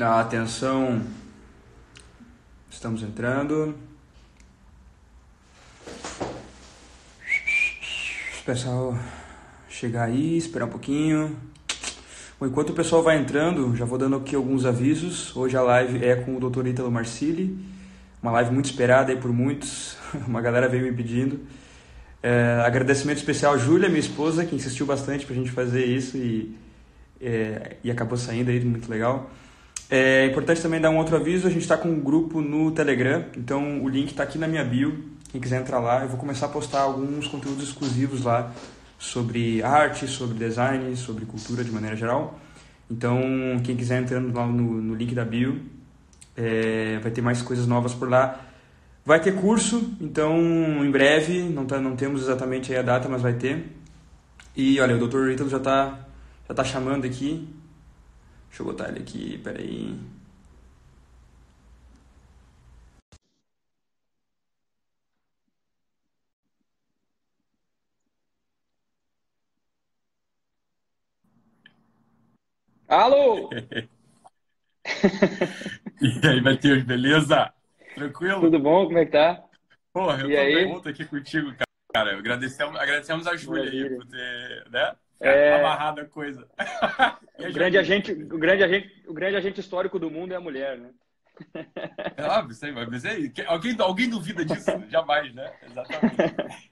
Atenção, estamos entrando. Pessoal, chegar aí, esperar um pouquinho. Bom, enquanto o pessoal vai entrando, já vou dando aqui alguns avisos. Hoje a live é com o Dr. Ítalo Marcili, uma live muito esperada aí por muitos. Uma galera veio me pedindo. É, agradecimento especial à Júlia, minha esposa, que insistiu bastante para a gente fazer isso e, é, e acabou saindo aí, muito legal. É importante também dar um outro aviso, a gente está com um grupo no Telegram, então o link está aqui na minha bio, quem quiser entrar lá, eu vou começar a postar alguns conteúdos exclusivos lá sobre arte, sobre design, sobre cultura de maneira geral. Então, quem quiser entrando lá no, no link da bio, é, vai ter mais coisas novas por lá. Vai ter curso, então em breve, não, tá, não temos exatamente a data, mas vai ter. E olha, o Dr. Ítalo já está já tá chamando aqui, Deixa eu botar ele aqui, peraí. Alô! e aí, Matheus, beleza? Tranquilo? Tudo bom? Como é que tá? Porra, eu e tô aí? bem aqui contigo, cara. Agradecemos, agradecemos a Júlia aí por ter, né? É... Amarrada a coisa. o, grande agente, o, grande agente, o grande agente histórico do mundo é a mulher, né? É óbvio, sei, mas aí, alguém, alguém duvida disso? Jamais, né? Exatamente.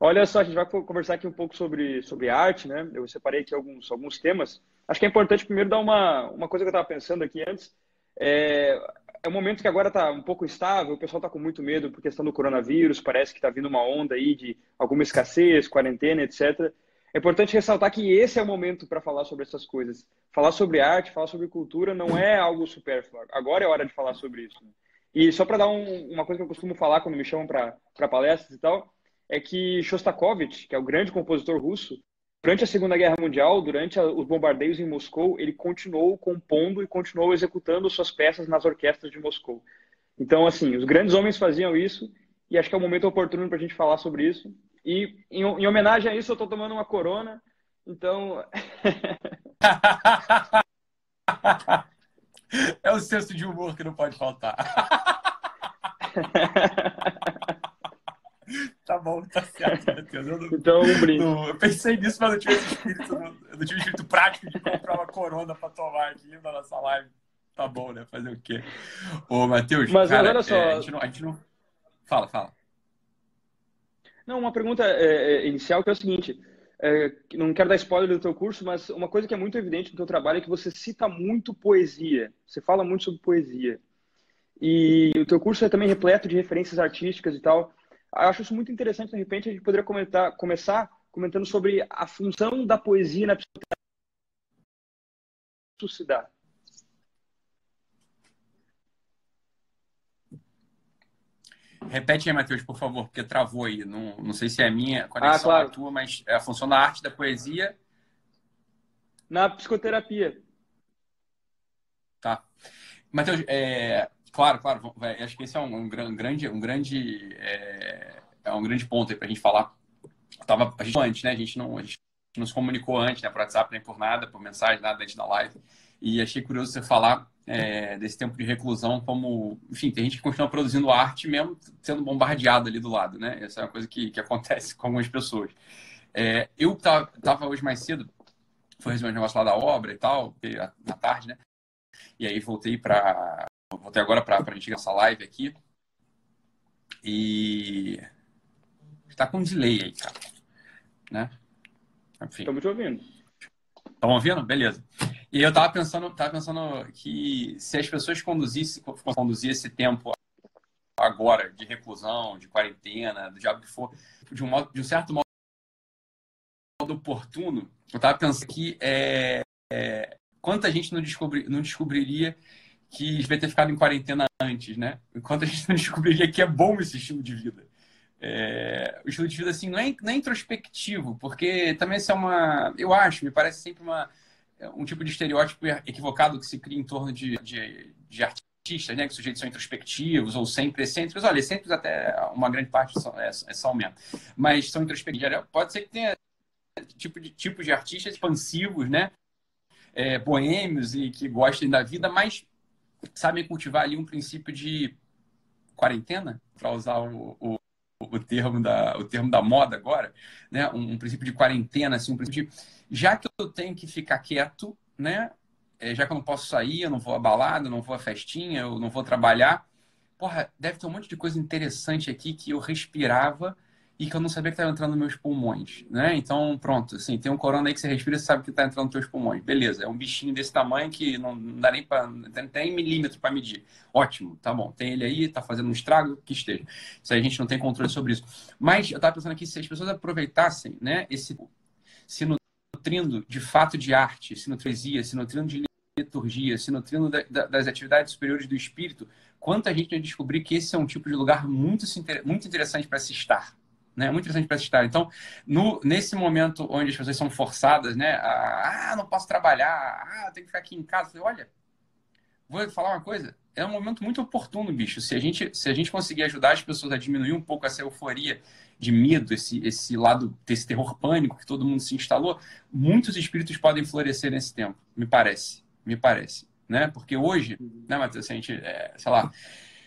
Olha só, a gente vai conversar aqui um pouco sobre, sobre arte, né? Eu separei aqui alguns, alguns temas. Acho que é importante primeiro dar uma, uma coisa que eu estava pensando aqui antes. É, é um momento que agora está um pouco instável, o pessoal está com muito medo por questão do coronavírus, parece que está vindo uma onda aí de alguma escassez, quarentena, etc. É importante ressaltar que esse é o momento para falar sobre essas coisas. Falar sobre arte, falar sobre cultura não é algo supérfluo. Agora é hora de falar sobre isso. Né? E só para dar um, uma coisa que eu costumo falar quando me chamam para palestras e tal, é que Shostakovich, que é o grande compositor russo, durante a Segunda Guerra Mundial, durante a, os bombardeios em Moscou, ele continuou compondo e continuou executando suas peças nas orquestras de Moscou. Então, assim, os grandes homens faziam isso e acho que é o momento oportuno para a gente falar sobre isso. E em, em homenagem a isso, eu estou tomando uma corona. Então. é o senso de humor que não pode faltar. tá bom, tá certo, Matheus. Eu, não, então, um brinde. Não, eu pensei nisso, mas não tive esse espírito, eu não tive espírito prático de comprar uma corona para tomar aqui na nossa live. Tá bom, né? Fazer o quê? Ô, Matheus, mas cara, olha só. É, a, gente não, a gente não. Fala, fala. Não, uma pergunta é, é, inicial que é o seguinte. É, não quero dar spoiler do teu curso, mas uma coisa que é muito evidente no teu trabalho é que você cita muito poesia. Você fala muito sobre poesia. E o teu curso é também repleto de referências artísticas e tal. Acho isso muito interessante. De repente, a gente poderia comentar, começar comentando sobre a função da poesia na psicoterapia. se dá. Repete aí, Matheus, por favor, porque travou aí. Não, não sei se é a minha conexão ah, claro. a tua, mas é a função da arte da poesia. Na psicoterapia. Tá. Matheus, é, claro, claro, acho que esse é um, um grande, um grande, é, é um grande ponto aí para a gente falar. Tava, a gente antes, né? A gente não, a gente não se comunicou antes, né? Por WhatsApp, nem por nada, por mensagem, nada antes da live. E achei curioso você falar é, desse tempo de reclusão, como, enfim, tem gente que continua produzindo arte mesmo sendo bombardeado ali do lado, né? Essa é uma coisa que, que acontece com algumas pessoas. É, eu tava, hoje mais cedo, foi resolver um negócio lá da obra e tal, na tarde, né? E aí voltei para voltei agora para a gente essa live aqui. E está com um delay aí, cara. Né? Estamos te ouvindo. Estão ouvindo? Beleza. E eu tava pensando, tava pensando que se as pessoas conduzissem, conduzir esse tempo agora de reclusão, de quarentena, do diabo que for, de um, modo, de um certo modo oportuno, eu tava pensando que é, é, quanta gente não, descobri, não descobriria que devia ter ficado em quarentena antes, né? Quanta gente não descobriria que é bom esse estilo de vida. É, o estilo de vida assim não é, não é introspectivo, porque também isso é uma, eu acho, me parece sempre uma um tipo de estereótipo equivocado que se cria em torno de, de, de artistas, né? Que sujeitos são introspectivos ou sempre excêntricos. Olha, excêntricos até uma grande parte são, é, é são mesmo. Mas são introspectivos. Pode ser que tenha tipo de, tipos de artistas expansivos, né? é, boêmios e que gostem da vida, mas sabem cultivar ali um princípio de quarentena, para usar o, o, o, termo da, o termo da moda agora, né? Um, um, princípio de quarentena, assim, um princípio de já que eu tenho que ficar quieto, né? É, já que eu não posso sair, eu não vou à balada, eu não vou à festinha, eu não vou trabalhar, porra, deve ter um monte de coisa interessante aqui que eu respirava e que eu não sabia que estava entrando nos meus pulmões, né? Então, pronto, assim, tem um corona aí que você respira e sabe que está entrando nos seus pulmões. Beleza, é um bichinho desse tamanho que não, não dá nem para tem milímetro para medir. Ótimo, tá bom. Tem ele aí, tá fazendo um estrago, que esteja. Isso aí a gente não tem controle sobre isso. Mas eu estava pensando aqui, se as pessoas aproveitassem, né, esse se nutrindo de fato de arte, se nutrindo, se nutrindo de liturgia, se nutrindo da, da, das atividades superiores do espírito, quanta gente vai descobrir que esse é um tipo de lugar muito, muito interessante para se estar né? Muito interessante para assistir. Então, no, nesse momento onde as pessoas são forçadas, né? A, ah, não posso trabalhar, ah, tenho que ficar aqui em casa. Olha, vou falar uma coisa. É um momento muito oportuno, bicho. Se a gente, se a gente conseguir ajudar as pessoas a diminuir um pouco essa euforia de medo, esse, esse lado desse terror pânico que todo mundo se instalou, muitos espíritos podem florescer nesse tempo, me parece. Me parece. Né? Porque hoje, né, Matheus, se a gente, é, sei lá,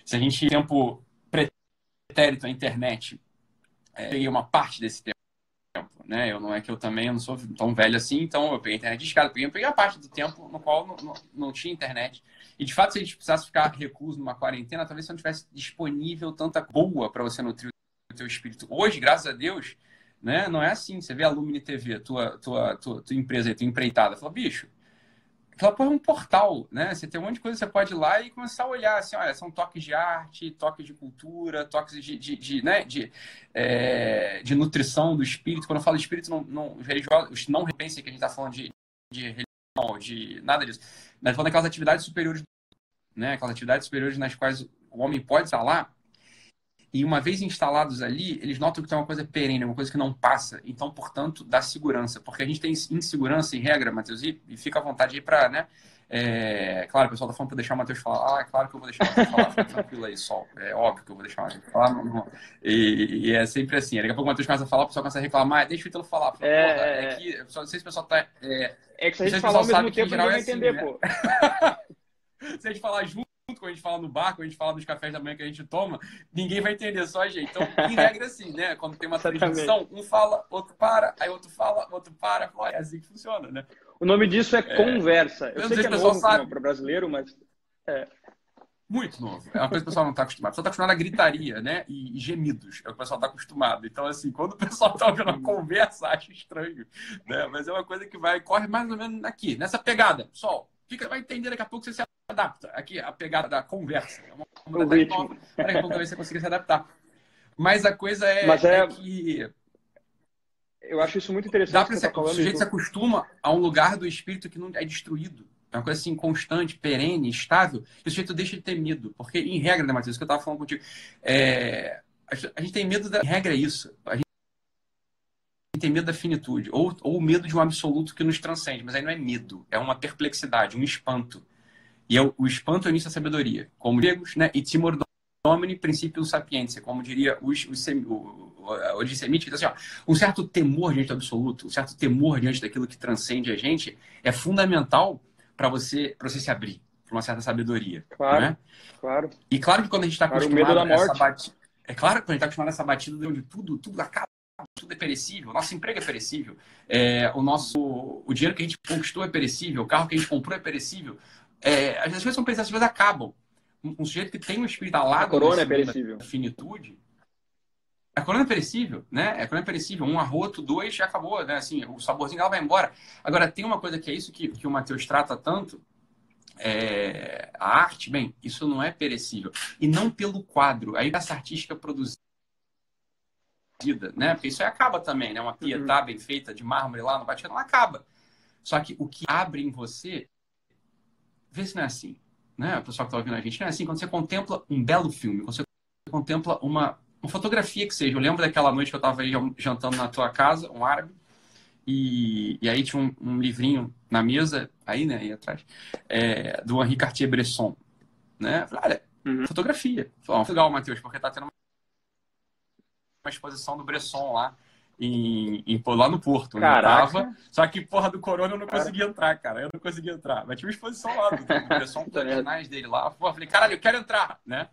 se a gente tempo pretérito à internet é, peguei uma parte desse tempo. Né? Eu não é que eu também eu não sou tão velho assim, então eu peguei a internet de escada, peguei, peguei a parte do tempo no qual não, não, não, tinha internet. E de fato, se a gente precisasse ficar recluso numa quarentena, talvez você não tivesse disponível tanta boa para você nutrir teu espírito. Hoje, graças a Deus, né, não é assim. Você vê a Lumine TV, tua, tua, tua, tua empresa, tua empreitada, fala, bicho, aquela porra é um portal, né? Você tem um monte de coisa você pode ir lá e começar a olhar, assim, olha, são toques de arte, toques de cultura, toques de, de, de né, de, é, de nutrição do espírito. Quando eu falo espírito, não, não, religiosos, não repensem que a gente está falando de, de religião, de nada disso. Mas falando daquelas atividades superiores, né? Aquelas atividades superiores nas quais o homem pode estar lá e uma vez instalados ali, eles notam que tem uma coisa perene, uma coisa que não passa. Então, portanto, dá segurança. Porque a gente tem insegurança em regra, Matheus, e, e fica à vontade aí para, né? É, claro, o pessoal tá falando para deixar o Matheus falar. Ah, é claro que eu vou deixar o Matheus falar. Fica tranquilo aí, sol. É óbvio que eu vou deixar o Matheus falar. Não, não. E, e, é sempre assim. Daqui a pouco o Matheus começa a falar, o pessoal começa a reclamar. Deixa o Ítalo falar. Fala, é, é, é que, não sei se o pessoal tá... É, é que se a gente falar ao mesmo tempo, ninguém vai é entender, assim, pô. Né? se a gente falar junto, quando a gente fala no bar, quando a gente fala dos cafés da manhã que a gente toma, ninguém vai entender, só a gente. Então, em regra, assim, né? Quando tem uma transmissão, um fala, outro para, aí outro fala, outro para. É assim que funciona, né? O nome disso é, é... conversa. Eu, Eu sei que é novo para o brasileiro, mas... É. Muito novo. É uma coisa que o pessoal não está acostumado. O pessoal está acostumado a gritaria, né? E, gemidos. É o que o pessoal está acostumado. Então, assim, quando o pessoal está ouvindo uma conversa, acha estranho. Né? Mas é uma coisa que vai, corre mais ou menos aqui, nessa pegada. Sol, fica, vai entender daqui a pouco você se adapta. Aqui, a pegada da conversa. É uma, uma. Daqui a pouco você consiga se adaptar. Mas a coisa é, é... é que. Eu acho isso muito interessante. Dá pra ser, tá o sujeito se acostuma a um lugar do espírito que não é destruído. É uma coisa assim, constante, perene, estável. E o sujeito deixa de ter medo. Porque, em regra, né, Matheus, que eu estava falando contigo, é... a gente tem medo da. Em regra é isso. A gente tem medo da finitude. Ou, ou medo de um absoluto que nos transcende. Mas aí não é medo. É uma perplexidade, um espanto. E é o, o espanto é o início da sabedoria. Como gregos, né? E timor domini principium sapientia, como diria os, os sem, o, a origem semítica, assim, ó, um certo temor diante do absoluto, um certo temor diante daquilo que transcende a gente é fundamental para você, você se abrir para uma certa sabedoria. Claro, né? claro. E claro que quando a gente está claro, acostumado a essa batida, é claro que quando a gente está acostumado a essa batida onde tudo, tudo acaba, tudo é perecível, nosso emprego é perecível, é, o nosso, o dinheiro que a gente conquistou é perecível, o carro que a gente comprou é perecível, é, as coisas são perecíveis, as coisas acabam. Um, um, sujeito que tem um espírito alado... A corona é perecível. Finitude. A corona é perecível, né? A corona é perecível. Um arroto, dois, já acabou, né? Assim, o saborzinho dela vai embora. Agora, tem uma coisa que é isso que, que o Matheus trata tanto, é, a arte, bem, isso não é perecível. E não pelo quadro. Aí essa artística produzida, né? Porque isso aí acaba também, né? Uma pietá uhum. bem feita de mármore lá no Vaticano, ela acaba. Só que o que abre em você vê se não é assim. Né? O pessoal que está ouvindo a gente não é assim. Quando você contempla um belo filme, quando você contempla uma, uma fotografia que seja. Eu lembro daquela noite que eu estava jantando na tua casa, um árabe, e, e aí tinha um, um, livrinho na mesa, aí, né, aí atrás, é, do Henri Cartier-Bresson. Né? Falei, olha, uhum. fotografia. Falei, legal, Matheus, porque tá tendo uma exposição do Bresson lá. em, em, lá no Porto, eu tava. Só que, porra, do Corona eu não conseguia entrar, cara. Eu não conseguia entrar. Mas tinha uma exposição lá, do, Bresson, com originais dele lá. Porra, falei, caralho, eu quero entrar, né?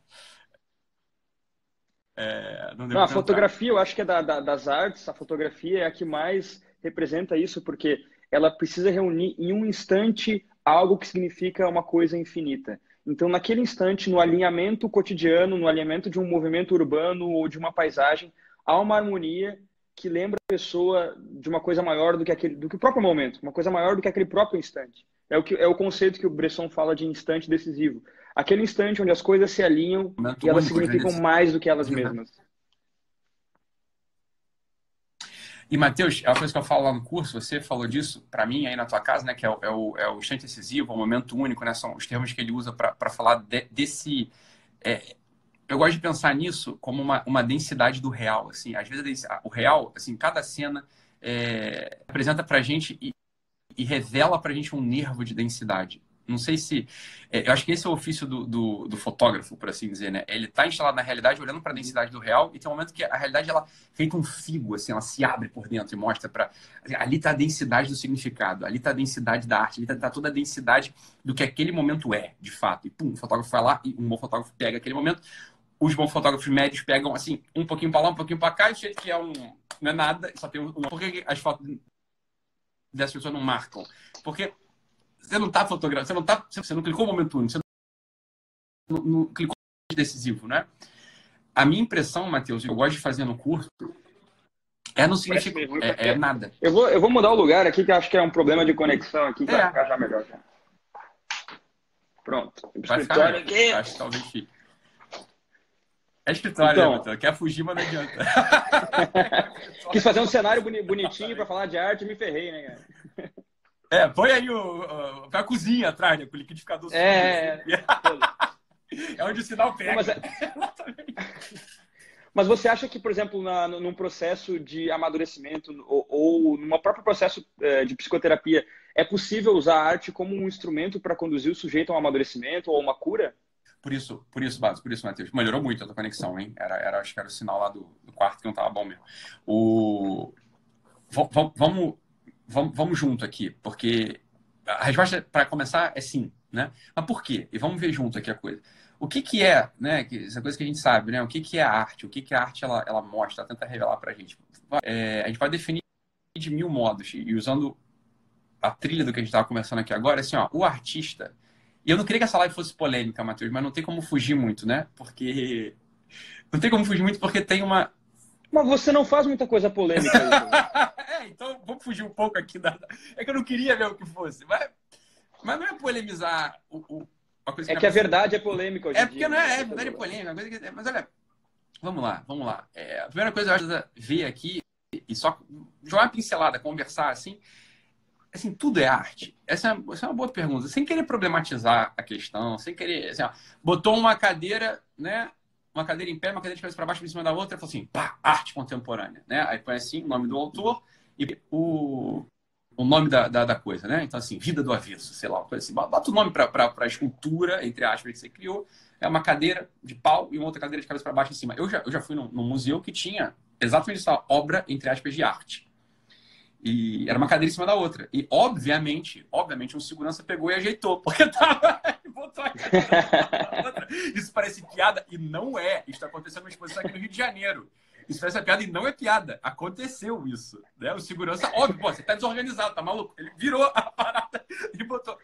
É, não, não a fotografia, eu acho que é da, da, das artes, a fotografia é a que mais representa isso, porque ela precisa reunir em um instante algo que significa uma coisa infinita. Então, naquele instante, no alinhamento cotidiano, no alinhamento de um movimento urbano ou de uma paisagem, há uma harmonia que lembra a pessoa de uma coisa maior do que aquele, do que o próprio momento, uma coisa maior do que aquele próprio instante. É o que é o conceito que o Bresson fala de instante decisivo. Aquele instante onde as coisas se alinham e elas significam mais do que elas mesmas. E, Matheus, é uma coisa que eu falo lá no curso, você falou disso para mim aí na tua casa, né? Que é o, é o, é o instante decisivo, o momento único, né? São os termos que ele usa para falar de, desse. É, eu gosto de pensar nisso como uma, uma densidade do real, assim. Às vezes o real, assim, cada cena é, apresenta pra gente e, e revela pra gente um nervo de densidade. Não sei se. É, eu acho que esse é o ofício do, do, do, fotógrafo, por assim dizer, né? Ele está instalado na realidade, olhando para a densidade do real, e tem um momento que a realidade ela feita um figo, assim, ela se abre por dentro e mostra para. Assim, ali está a densidade do significado, ali está a densidade da arte, ali está tá toda a densidade do que aquele momento é, de fato. E pum, o fotógrafo vai lá e um bom fotógrafo pega aquele momento. Os bons fotógrafos médios pegam, assim, um pouquinho para lá, um pouquinho para cá, e jeito que é um. Não é nada, só tem um. Por que as fotos dessas pessoas não marcam? Porque você não está fotografando, você não tá, você não clicou no momento único, você não, não clicou no decisivo, né? A minha impressão, Matheus, eu gosto de fazer no curso, é no significa, é, é, nada. Eu vou, eu vou mudar o lugar aqui, que acho que é um problema de conexão aqui, que é. vai ficar já melhor. Já. Pronto. Vai ficar aqui. Acho que talvez fique. É escritório, então, né, Matheus? Quer fugir, mas não adianta. Quis fazer um cenário bonitinho para falar de arte e me ferrei, né, cara? É, põe aí o, o, a cozinha atrás, né? Com o liquidificador. É, é, é onde o sinal pega. Mas, é... Mas você acha que, por exemplo, na, num processo de amadurecimento ou, ou num próprio processo é, de psicoterapia, é possível usar a arte como um instrumento para conduzir o sujeito a um amadurecimento ou uma cura? Por isso, por isso, Bato, por isso, Matheus. Melhorou muito a tua conexão, hein? Era, era, acho que era o sinal lá do, do quarto que não estava bom mesmo. O... Vamos vamos, vamos junto aqui, porque a resposta para começar é sim, né? Mas por quê? E vamos ver junto aqui a coisa. O que, que é, né? Essa coisa que a gente sabe, né? O que, que é a arte? O que, que a arte ela, ela mostra, tenta revelar para a gente? É, a gente vai definir de mil modos e usando a trilha do que a gente estava conversando aqui agora, assim, ó, o artista. E eu não queria que essa live fosse polêmica, Matheus, mas não tem como fugir muito, né? Porque não tem como fugir muito porque tem uma mas você não faz muita coisa polêmica. é, então vamos fugir um pouco aqui da. É que eu não queria ver o que fosse. Mas, mas não é polemizar o, o coisa É que, que a verdade é polêmica hoje É porque dia, não é, é, verdade é polêmica. Que, mas olha, vamos lá, vamos lá. É, a primeira coisa que eu acho ver aqui e só jogar uma pincelada, conversar assim. Assim, tudo é arte? Essa é, essa é uma boa pergunta. Sem querer problematizar a questão, sem querer. Assim, ó, botou uma cadeira, né? uma cadeira em pé, uma cadeira de cabeça para baixo, em cima da outra, e falou assim, pá, arte contemporânea, né? Aí põe assim o nome do autor e o, o nome da, da, da coisa, né? Então, assim, Vida do Avesso, sei lá, coisa assim. Bota o nome para a escultura, entre aspas, que você criou. É uma cadeira de pau e uma outra cadeira de cabeça para baixo em cima. Eu já, eu já fui num, museu que tinha exatamente essa obra, entre aspas, de arte. E era uma cadeira em cima da outra. E, obviamente, obviamente, um segurança pegou e ajeitou, porque tava. Isso parece piada e não é. Isso está acontecendo numa exposição aqui no Rio de Janeiro. Isso parece piada e não é piada. Aconteceu isso. Né? O segurança, óbvio, pô, você tá desorganizado, tá maluco? Ele virou a parada e botou.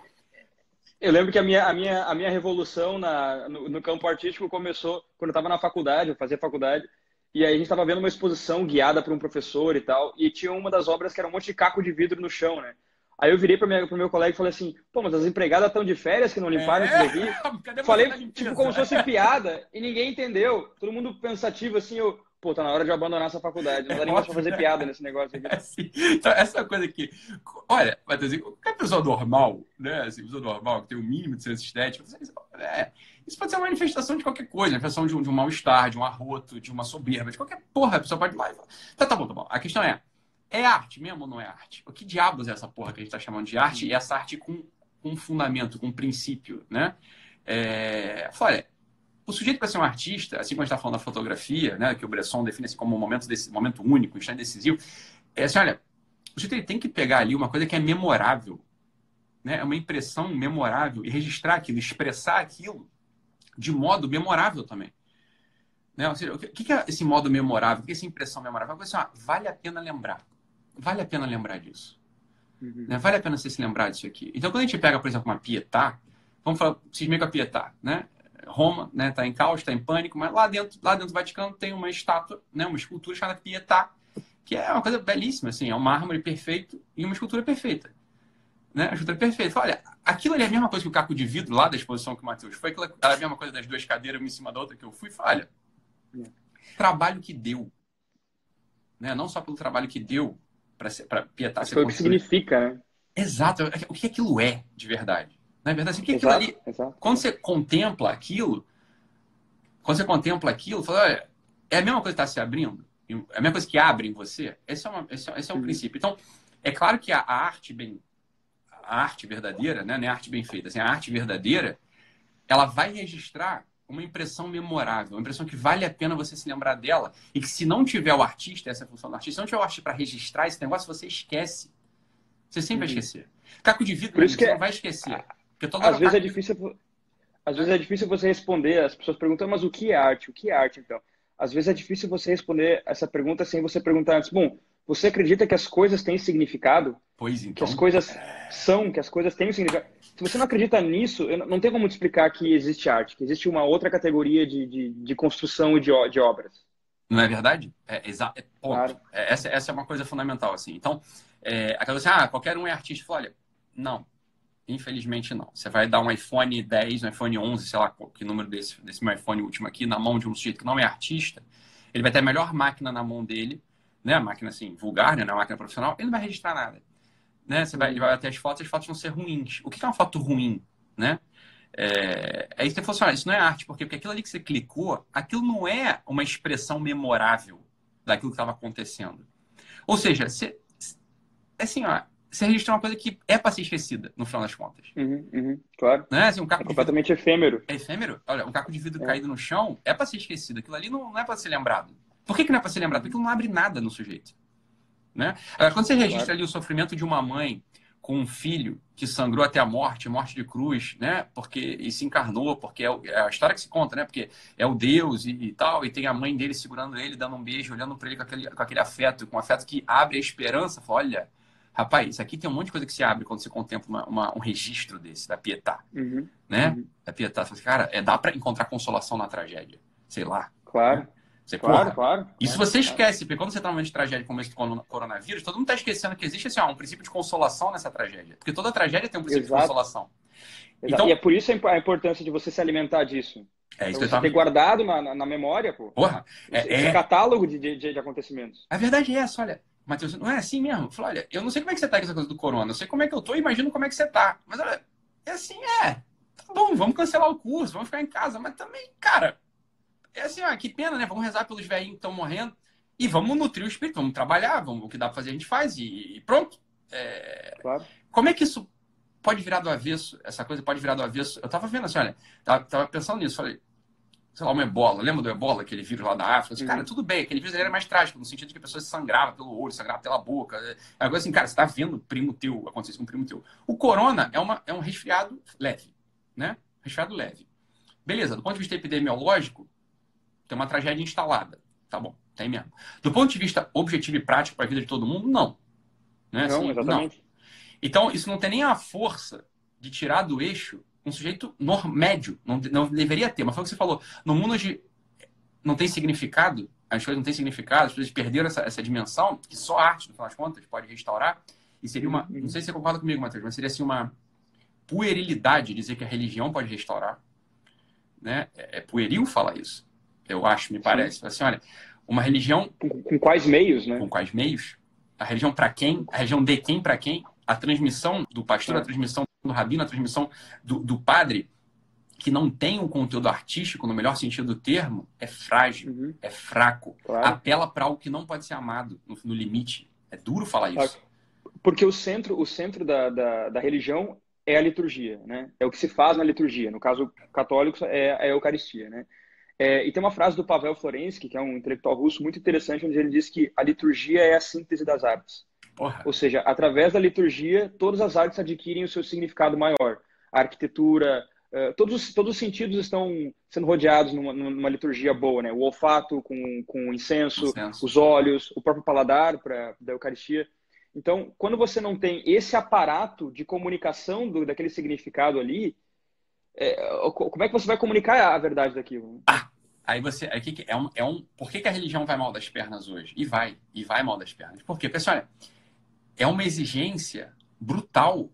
Eu lembro que a minha, a minha, a minha revolução na, no, no campo artístico começou quando eu estava na faculdade, eu fazia faculdade. E aí a gente estava vendo uma exposição guiada por um professor e tal, e tinha uma das obras que era um monte de caco de vidro no chão, né? Aí eu virei para o meu colega e falei assim, pô, mas as empregadas estão de férias que não limparam é? isso daqui? Falei, tipo, como se fosse piada, e ninguém entendeu. Todo mundo pensativo assim, eu, pô, tá na hora de abandonar essa faculdade. Não dá nem mais pra fazer piada nesse negócio aqui. É assim. Então, essa coisa aqui. Olha, Matheus, qualquer pessoa normal, né? Assim, pessoa normal, que tem o um mínimo de senso estético, é, isso pode ser uma manifestação de qualquer coisa, manifestação de um, de um mal-estar, de um arroto, de uma soberba, de qualquer porra. A pessoa pode ir lá e falar. Tá, tá bom, tá bom. A questão é: é arte mesmo ou não é arte? O que diabos é essa porra que a gente tá chamando de arte? E essa arte com, com um fundamento, com um princípio, né? É, olha, o sujeito para ser um artista, assim como a gente está falando da fotografia, né, que o Bresson define assim como um momento, desse, momento único, um instante decisivo, é assim, olha, o sujeito tem que pegar ali uma coisa que é memorável, né, é uma impressão memorável e registrar aquilo, expressar aquilo de modo memorável também. Né? Ou seja, o que é esse modo memorável? O que é essa impressão memorável? Assim, ó, vale a pena lembrar. Vale a pena lembrar disso. Uhum. Né? Vale a pena você se lembrar disso aqui. Então, quando a gente pega, por exemplo, uma Pietà, vamos falar, cismei com a Pietà, né? Roma, né, tá em caos, está em pânico, mas lá dentro, lá dentro do Vaticano tem uma estátua, né, uma escultura chamada Pietà, que é uma coisa belíssima, assim, é um mármore perfeito e uma escultura perfeita. Né? A escultura perfeita. Olha, aquilo ali é a mesma coisa que o caco de vidro lá da exposição que o Matheus foi, aquilo, é a mesma coisa das duas cadeiras uma em cima da outra que eu fui. Olha, é. trabalho que deu. Né? Não só pelo trabalho que deu para Pietà ser o que significa, né? Exato. O que aquilo é de verdade? Na é verdade, o que exato, aquilo ali. Exato. Quando você contempla aquilo, quando você contempla aquilo, fala, olha, é a mesma coisa que está se abrindo? É a mesma coisa que abre em você? Esse é, uma, esse é, esse é um uhum. princípio. Então, é claro que a, a, arte bem. A arte verdadeira, né? não é arte bem feita, assim, a arte verdadeira, ela vai registrar uma impressão memorável, uma impressão que vale a pena você se lembrar dela e que se não tiver o artista, essa é a função do artista, se não tiver o artista para registrar esse negócio, você esquece. Você sempre uhum. vai esquecer. Caco de vidro, você é... não vai esquecer. Às vezes é difícil, às vezes é difícil você responder. As pessoas perguntam, mas o que é arte? O que é arte, então? Às vezes é difícil você responder essa pergunta sem você perguntar antes. Bom, você acredita que as coisas têm significado? Pois então. Que as coisas são, que as coisas têm significado. Se você não acredita nisso, não tem como te explicar que existe arte, que existe uma outra categoria de, de, de construção de, de obras. Não é verdade? É, exato. É, claro. é, essa, essa é uma coisa fundamental, assim. Então, é, aquela assim, ah, qualquer um é artista. Olha, não. Infelizmente, não. Você vai dar um iPhone 10, um iPhone 11, sei lá que número desse, desse meu iPhone último aqui, na mão de um sujeito que não é artista, ele vai ter a melhor máquina na mão dele, né? A máquina, assim, vulgar, né? É máquina profissional, ele não vai registrar nada. Né? Você vai, ele vai até as fotos, as fotos vão ser ruins. O que é uma foto ruim, né? É, é isso que fala, isso não é arte, porque, porque aquilo ali que você clicou, aquilo não é uma expressão memorável daquilo que estava acontecendo. Ou seja, você, assim, ó, você registra uma coisa que é para ser esquecida, no final das contas. Uhum, uhum, claro. Né? Assim, um é completamente vidro... efêmero. É efêmero? Olha, um caco de vidro é. caído no chão é para ser esquecido. Aquilo ali não, não é para ser lembrado. Por que, que não é para ser lembrado? Porque não abre nada no sujeito. Né? Agora, quando você registra claro. ali o sofrimento de uma mãe com um filho que sangrou até a morte, morte de cruz, né? Porque e se encarnou, porque é, é a história que se conta, né? Porque é o Deus e, e tal, e tem a mãe dele segurando ele, dando um beijo, olhando para ele com aquele, com aquele afeto, com um afeto que abre a esperança. Fala, olha, rapaz, isso aqui tem um monte de coisa que se abre quando você contempla uma, uma, um registro desse da Pietà, uhum. né? Uhum. Da Pietà, você fala, cara, é, dá para encontrar consolação na tragédia, sei lá. Claro. Né? Você, claro, porra, claro. Isso você esquece, porque quando você está num momento de tragédia como esse do coronavírus, todo mundo está esquecendo que existe assim, ó, um princípio de consolação nessa tragédia. Porque toda tragédia tem um princípio Exato. de consolação. Exato. Então, e é por isso a importância de você se alimentar disso. É isso que eu tava... ter guardado na, na, na, memória, pô. Porra, é, esse, é... catálogo de, de, de, acontecimentos. A verdade é essa, olha. Matheus, não é assim mesmo? Fala, olha, eu não sei como é que você tá com essa coisa do corona. Eu sei como é que eu tô, imagino como é que você tá. Mas olha, é assim, é. Tá bom, vamos cancelar o curso, vamos ficar em casa. Mas também, cara, é assim, ah, que pena, né? Vamos rezar pelos velhinhos que estão morrendo e vamos nutrir o espírito, vamos trabalhar, vamos, o que dá para fazer a gente faz e, e pronto. É... Claro. Como é que isso pode virar do avesso? Essa coisa pode virar do avesso? Eu tava vendo assim, olha, tava, tava pensando nisso, falei, sei lá, uma ebola. Lembra do ebola, aquele vírus lá da África? Assim, Cara, uhum. tudo bem, aquele vírus era mais trágico, no sentido de que a pessoa se sangrava pelo olho, sangrava pela boca. É agora assim, cara, você tá vendo primo teu acontecer com um primo teu. O corona é, uma, é um resfriado leve, né? Resfriado leve. Beleza, do ponto de vista epidemiológico, tem uma tragédia instalada. Tá bom, tem mesmo. Do ponto de vista objetivo e prático para a vida de todo mundo, não. Né? Não, assim, exatamente. Não. Então, isso não tem nem a força de tirar do eixo um sujeito médio. Não, não deveria ter. Mas foi o que você falou. No mundo onde não tem significado, as coisas não têm significado, as pessoas perderam essa, essa dimensão, que só a arte, no final das contas, pode restaurar. E seria uma. Uhum. Não sei se você concorda comigo, Matheus, mas seria assim uma puerilidade dizer que a religião pode restaurar. Né? É, é pueril falar isso eu acho, me parece. Sim. Assim, olha, uma religião. Com, com, quais meios, né? Com quais meios? A religião para quem? A religião de quem para quem? A transmissão do pastor, é. a transmissão do rabino, a transmissão do, do, padre, que não tem um conteúdo artístico, no melhor sentido do termo, é frágil, uhum. é fraco. Claro. Apela para algo que não pode ser amado, no, no limite. É duro falar isso. Porque o centro, o centro da, da, da religião é a liturgia, né? É o que se faz na liturgia. No caso católico, é a Eucaristia, né? É, e tem uma frase do Pavel Florensky, que é um intelectual russo muito interessante, onde ele diz que a liturgia é a síntese das artes. Porra. Ou seja, através da liturgia, todas as artes adquirem o seu significado maior. A arquitetura, uh, todos, todos os sentidos estão sendo rodeados numa, numa, liturgia boa, né? O olfato com, com incenso, incenso, os olhos, o próprio paladar para da Eucaristia. Então, quando você não tem esse aparato de comunicação do, daquele significado ali, é, como é que você vai comunicar a verdade daquilo? Ah, aí você. Aí que, é um, é um, por que, que, a religião vai mal das pernas hoje? E vai, e vai mal das pernas. Por quê? Pessoal, é uma exigência brutal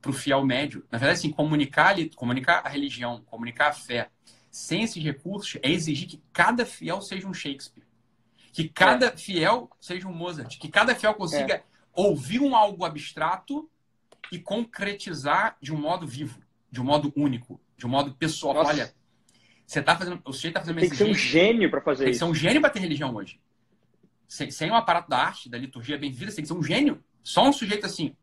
para o fiel médio. Na verdade, assim, comunicar, comunicar a religião, comunicar a fé sem esses recursos é exigir que cada fiel seja um Shakespeare. Que cada é. fiel seja um Mozart. Que cada fiel consiga é. ouvir um algo abstrato e concretizar de um modo vivo de um modo único, de um modo pessoal. Nossa. Olha, você tá fazendo, o sujeito tá fazendo Tem que ser um gênio para fazer tem isso. Tem que ser um gênio para ter religião hoje. Sem, sem o aparato da arte, da liturgia bem vivida, você tem que ser um gênio. Só um sujeito assim,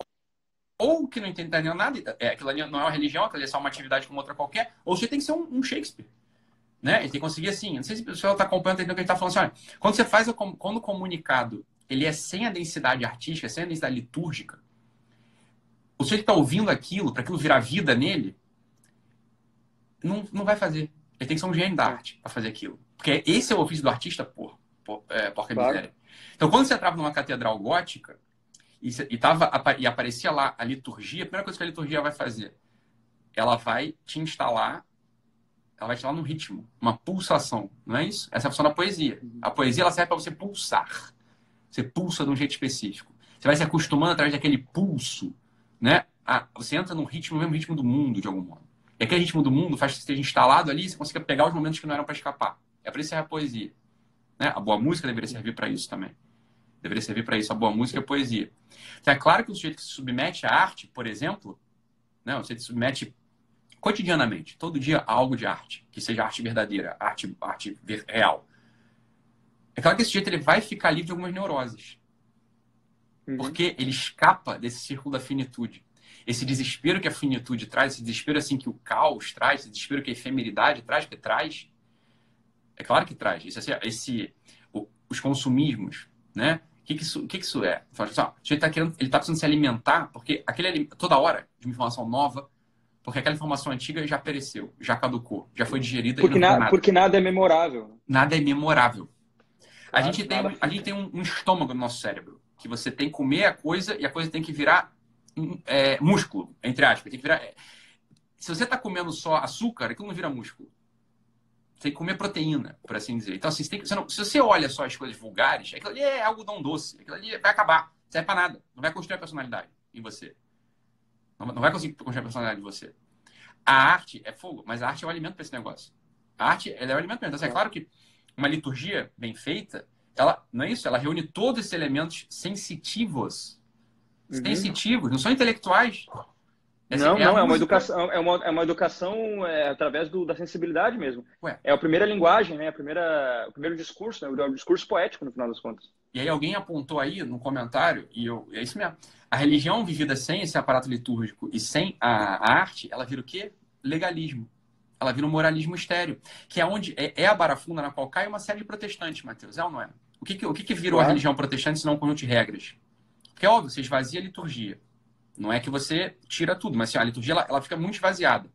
ou que não entende nada, é, aquilo ali não é uma religião, aquilo ali é só uma atividade como outra qualquer, ou você tem que ser um, um Shakespeare. Né? Ele tem que conseguir assim, não sei se o pessoal está acompanhando, entendendo o que a gente está falando assim, olha, quando você faz o, quando o comunicado ele é sem a densidade artística, sem a densidade litúrgica, o sujeito que está ouvindo aquilo, para aquilo virar vida nele, não, não vai fazer. Ele tem que ser um gênio da arte para fazer aquilo. Porque esse é o ofício do artista, por, por é, porca claro. miséria. Então, quando você entrava numa catedral gótica e, e, tava, e aparecia lá a liturgia, a primeira coisa que a liturgia vai fazer, ela vai te instalar, ela vai te instalar num ritmo, uma pulsação, não é isso? Essa é a função da poesia. A poesia ela serve para você pulsar. Você pulsa de um jeito específico. Você vai se acostumando através daquele pulso né? Ah, você entra no ritmo, no mesmo ritmo do mundo, de algum modo. E aquele ritmo do mundo faz que você esteja instalado ali e você consiga pegar os momentos que não eram para escapar. É para isso que é a poesia. Né? A boa música deveria servir para isso também. Deveria servir para isso. A boa música é a poesia. Então, é claro que o sujeito que se submete à arte, por exemplo, né? você se submete cotidianamente, todo dia, a algo de arte, que seja arte verdadeira, arte, arte real. É claro que esse sujeito ele vai ficar livre de algumas neuroses. Uhum. Porque ele escapa desse círculo da finitude. Esse desespero que a finitude traz, esse desespero assim que o caos traz, esse desespero que a efemeridade traz, que traz. É claro que traz. Esse, assim, esse o, os consumismos, né? O que, que, isso, que, que isso é? Fala assim, ó, ele está ele tá precisando se alimentar, porque aquele toda hora de uma informação nova, porque aquela informação antiga já pereceu, já caducou, já foi digerida. Porque, na, nada. porque nada é memorável. Nada é memorável. a gente tem, a gente tem um, um estômago no nosso cérebro que você tem que comer a coisa e a coisa tem que virar é, músculo, entre aspas. Tem que virar, é... Se você está comendo só açúcar, aquilo não vira músculo. Você tem que comer proteína, por assim dizer. Então, assim, você que, você não, se você olha só as coisas vulgares, aquilo ali é algodão doce. Aquilo ali vai acabar. Não serve para nada. Não vai construir a personalidade em você. Não, não vai conseguir construir a personalidade em você. A arte é fogo, mas a arte é o alimento para esse negócio. A arte é o alimento mesmo. Então, assim, é claro que uma liturgia bem feita, ela não é isso, ela reúne todos esses elementos sensitivos. Uhum. Sensitivos, não são intelectuais. Essa não, é não, é uma educação, é uma, é uma educação é, através do, da sensibilidade mesmo. Ué. É a primeira linguagem, né? A primeira, o primeiro discurso, né? o discurso poético, no final das contas. E aí alguém apontou aí no comentário, e eu, é isso mesmo. A religião vivida sem esse aparato litúrgico e sem a, a arte, ela vira o quê? Legalismo. Ela vira um moralismo estéreo, que é onde é, é a barafunda na qual cai uma série de protestantes, Mateus, é ou não é? O que, que, o que, que virou claro. a religião protestante se não um conjunto de regras? Porque, é óbvio, você esvazia a liturgia. Não é que você tira tudo, mas assim, a liturgia ela, ela fica muito esvaziada.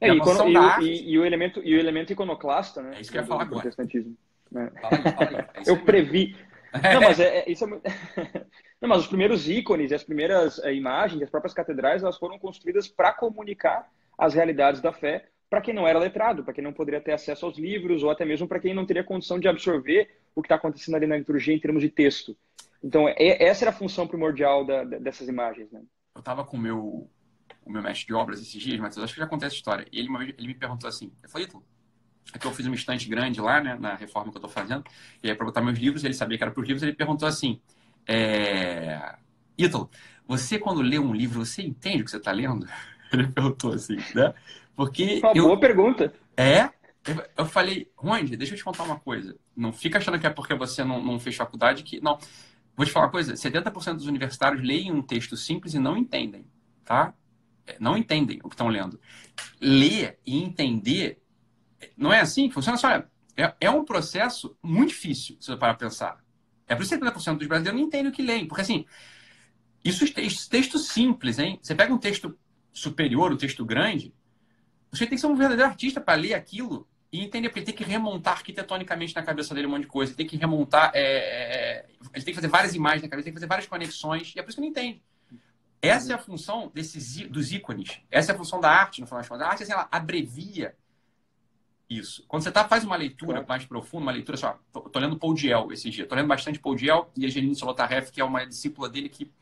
É, e, quando, e, arte... e, o elemento, e o elemento iconoclasta, né? É isso que eu ia falar agora. Protestantismo. Né? Fala, fala é eu previ. Não, mas é, é isso é... Não, mas os primeiros ícones e as primeiras é, imagens, as próprias catedrais, elas foram construídas para comunicar as realidades da fé para quem não era letrado, para quem não poderia ter acesso aos livros, ou até mesmo para quem não teria condição de absorver o que está acontecendo ali na liturgia em termos de texto. Então, é, essa era a função primordial da, dessas imagens. Né? Eu estava com o meu, o meu mestre de obras esses dias, mas acho que já acontece a história. E ele, ele me perguntou assim: eu falei, Ítalo, aqui eu fiz uma estante grande lá, né, na reforma que eu estou fazendo, e aí para botar meus livros, ele sabia que era para os livros, ele perguntou assim: é... Ítalo, você quando lê um livro, você entende o que você está lendo? Ele perguntou assim, né? Porque. Uma eu... boa pergunta. É? Eu falei, Ronde, deixa eu te contar uma coisa. Não fica achando que é porque você não, não fez faculdade que. Não. Vou te falar uma coisa: 70% dos universitários leem um texto simples e não entendem, tá? não entendem o que estão lendo. Ler e entender não é assim que funciona. Olha, é, é um processo muito difícil, se você parar para pensar. É por isso que 70% dos brasileiros não entendem o que leem. Porque, assim, isso é texto simples, hein? Você pega um texto superior, um texto grande, você tem que ser um verdadeiro artista para ler aquilo e entender, porque ele tem que remontar arquitetonicamente na cabeça dele um monte de coisa, ele tem que remontar, é, é, ele tem que fazer várias imagens na cabeça, tem que fazer várias conexões, e é por isso que não entende. Essa é a função desses, dos ícones, essa é a função da arte, no final das contas. A arte, assim, ela abrevia isso. Quando você tá, faz uma leitura claro. mais profunda, uma leitura, só, tô, tô lendo Paul Diel esses dias, tô lendo bastante Paul Diel e a Janine Solotareff, que é uma discípula dele que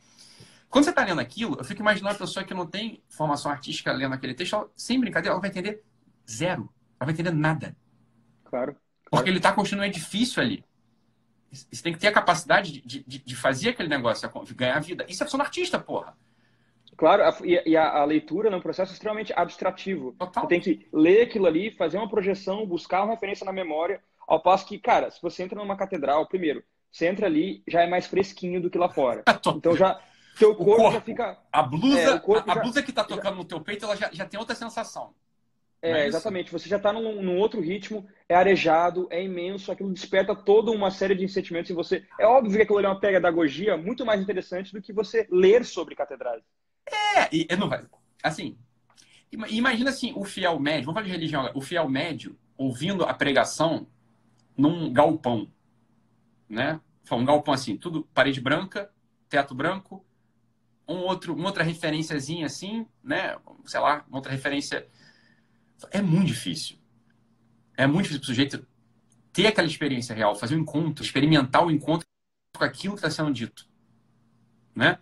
quando você está lendo aquilo, eu fico imaginando a pessoa que não tem formação artística lendo aquele texto, ela, sem brincadeira, ela vai entender zero. Ela vai entender nada. Claro. claro. Porque ele está construindo um edifício ali. Você tem que ter a capacidade de, de, de fazer aquele negócio, de ganhar vida. Isso é função artista, porra. Claro, a, e a, a, leitura é um processo extremamente abstrativo. Total. Você tem que ler aquilo ali, fazer uma projeção, buscar uma referência na memória, ao passo que, cara, se você entra numa catedral, primeiro, você entra ali, já é mais fresquinho do que lá fora. então já teu corpo, corpo, já fica. A blusa, é, a, a, blusa que está tocando já... no teu peito, ela já, já tem outra sensação. É, é exatamente. Você já está num, num, outro ritmo, é arejado, é imenso, aquilo desperta toda uma série de sentimentos em você. É óbvio que aquilo é uma pedagogia muito mais interessante do que você ler sobre catedrais. É, e não vai. Assim, imagina assim, o fiel médio, vamos falar de religião agora, o fiel médio ouvindo a pregação num galpão, né? Um galpão assim, tudo parede branca, teto branco, um outro, uma outra referenciazinha assim, né? Sei lá, uma outra referência. É muito difícil. É muito difícil para o sujeito ter aquela experiência real, fazer um encontro, experimentar o encontro com aquilo que está sendo dito. Né?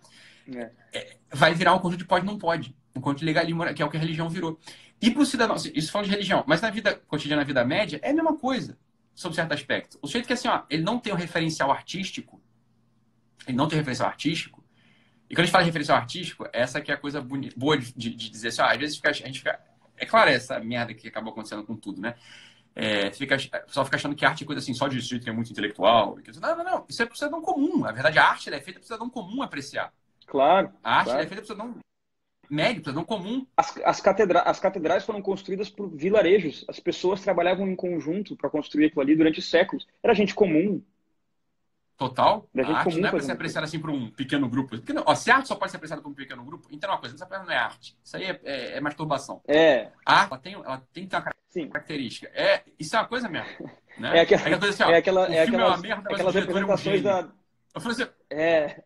É. É, vai virar um conjunto de pode não pode. Um conjunto de legalismo, que é o que a religião virou. E para o cidadão, isso falando de religião, mas na vida cotidiana, na vida média, é a mesma coisa, sob certo aspecto. O sujeito que assim, ó, ele não tem um referencial artístico, ele não tem um referencial artístico, e quando a gente fala de referencial artístico, essa que é a coisa bonita, boa de, de, dizer assim, ó, às vezes fica, a gente fica. É claro, essa merda que acabou acontecendo com tudo, né? É, fica, o pessoal fica achando que arte é coisa assim só de sujeito que é muito intelectual. Não, não, não. Isso é para cidadão comum. Na verdade, a arte é feita para cidadão comum apreciar. Claro. A arte claro. é feita para cidadão médio, cidadão comum. As, as, catedra as catedrais foram construídas por vilarejos. As pessoas trabalhavam em conjunto para construir aquilo ali durante séculos. Era gente comum. Total. A arte não é para ser apreciada assim por um pequeno grupo. Porque, não, ó, se a arte só pode ser apreciada por um pequeno grupo, então é uma coisa, essa não é arte. Isso aí é, é, é masturbação. É. A arte ela tem, ela tem que ter uma Sim. característica. É, isso é uma coisa mesmo. Né? É aquela, é coisa assim, ó, é aquela, é aquelas, é merda, aquelas representações da. Eu falei assim, é.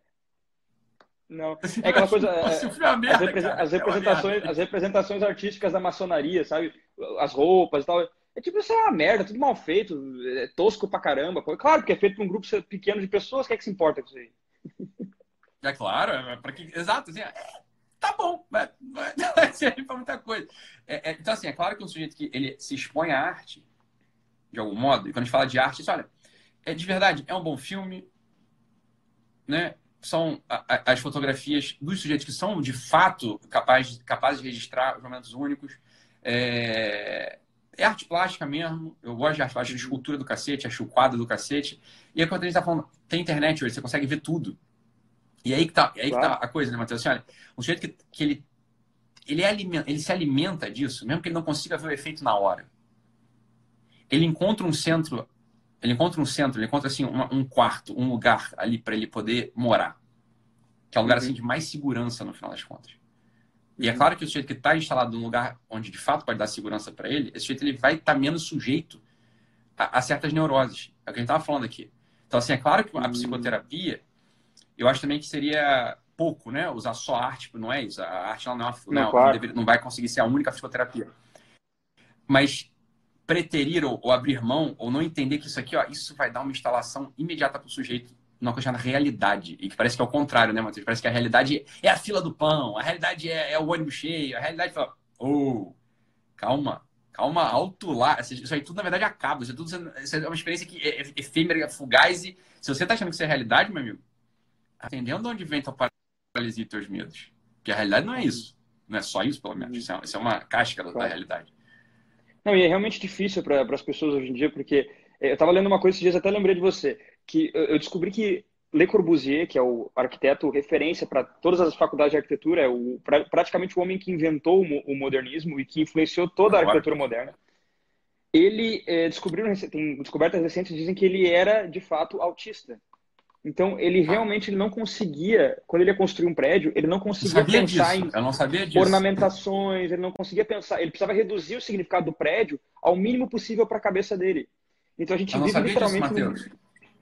Não, é aquela coisa. É, é merda, as, representações, as representações artísticas da maçonaria, sabe? As roupas e tal. É tipo, isso é uma merda, tudo mal feito, é tosco pra caramba. Claro que é feito por um grupo pequeno de pessoas, quem é que se importa com isso aí? É claro, é para que. Exato, assim, é, tá bom, vai, vai, vai servir pra muita coisa. É, é, então, assim, é claro que um sujeito que ele se expõe à arte, de algum modo, e quando a gente fala de arte, isso, olha, é de verdade, é um bom filme, né? São as fotografias dos sujeitos que são, de fato, capazes, capazes de registrar os momentos únicos. É, é arte plástica mesmo. Eu gosto de arte plástica, de escultura do cacete, acho o quadro do cacete. E aí, quando a gente tá falando, tem internet hoje, você consegue ver tudo. E aí que tá, aí claro. que tá a coisa, né, Matheus? Assim, olha, um sujeito que, que ele, ele, ele se alimenta disso, mesmo que ele não consiga ver o efeito na hora. Ele encontra um centro, ele encontra um centro, ele encontra assim, uma, um quarto, um lugar ali para ele poder morar. Que é um lugar uhum. assim, de mais segurança no final das contas. E é claro que o sujeito que está instalado num lugar onde de fato pode dar segurança para ele, esse sujeito ele vai estar tá menos sujeito a, a, certas neuroses. É o que a gente estava falando aqui. Então, assim, é claro que a hum. psicoterapia, eu acho também que seria pouco, né? Usar só arte, não é isso. A arte não, é uma, não, não, claro. não, não, vai conseguir ser a única psicoterapia. Mas preterir ou, ou, abrir mão, ou não entender que isso aqui, ó, isso vai dar uma instalação imediata para o sujeito uma coisa chamada realidade. E que parece que é o contrário, né, Matheus? Parece que a realidade é a fila do pão, a realidade é, é o ônibus cheio, a realidade fala, oh, calma, calma, alto lá. Isso aí tudo, na verdade, acaba. Isso, é tudo, isso é uma experiência que é, é efêmera, fugaz. E se você tá achando que isso é realidade, meu amigo, entendendo de onde vem tua paralisia e teus medos. Porque a realidade não é isso. Não é só isso, pelo menos. Isso é, isso é uma casca da, da realidade. Não, e é realmente difícil para as pessoas hoje em dia, porque eu estava lendo uma coisa esses dias, até lembrei de você que eu descobri que Le Corbusier, que é o arquiteto referência para todas as faculdades de arquitetura, é o, pra, praticamente o homem que inventou o, o, modernismo e que influenciou toda a arquitetura moderna. Ele é, descobriu, tem descobertas recentes dizem que ele era de fato autista. Então ele ah. realmente ele não conseguia, quando ele ia construir um prédio, ele não conseguia pensar disso. em ornamentações, ele não conseguia pensar, ele precisava reduzir o significado do prédio ao mínimo possível para a cabeça dele. Então a gente vive literalmente. Disso,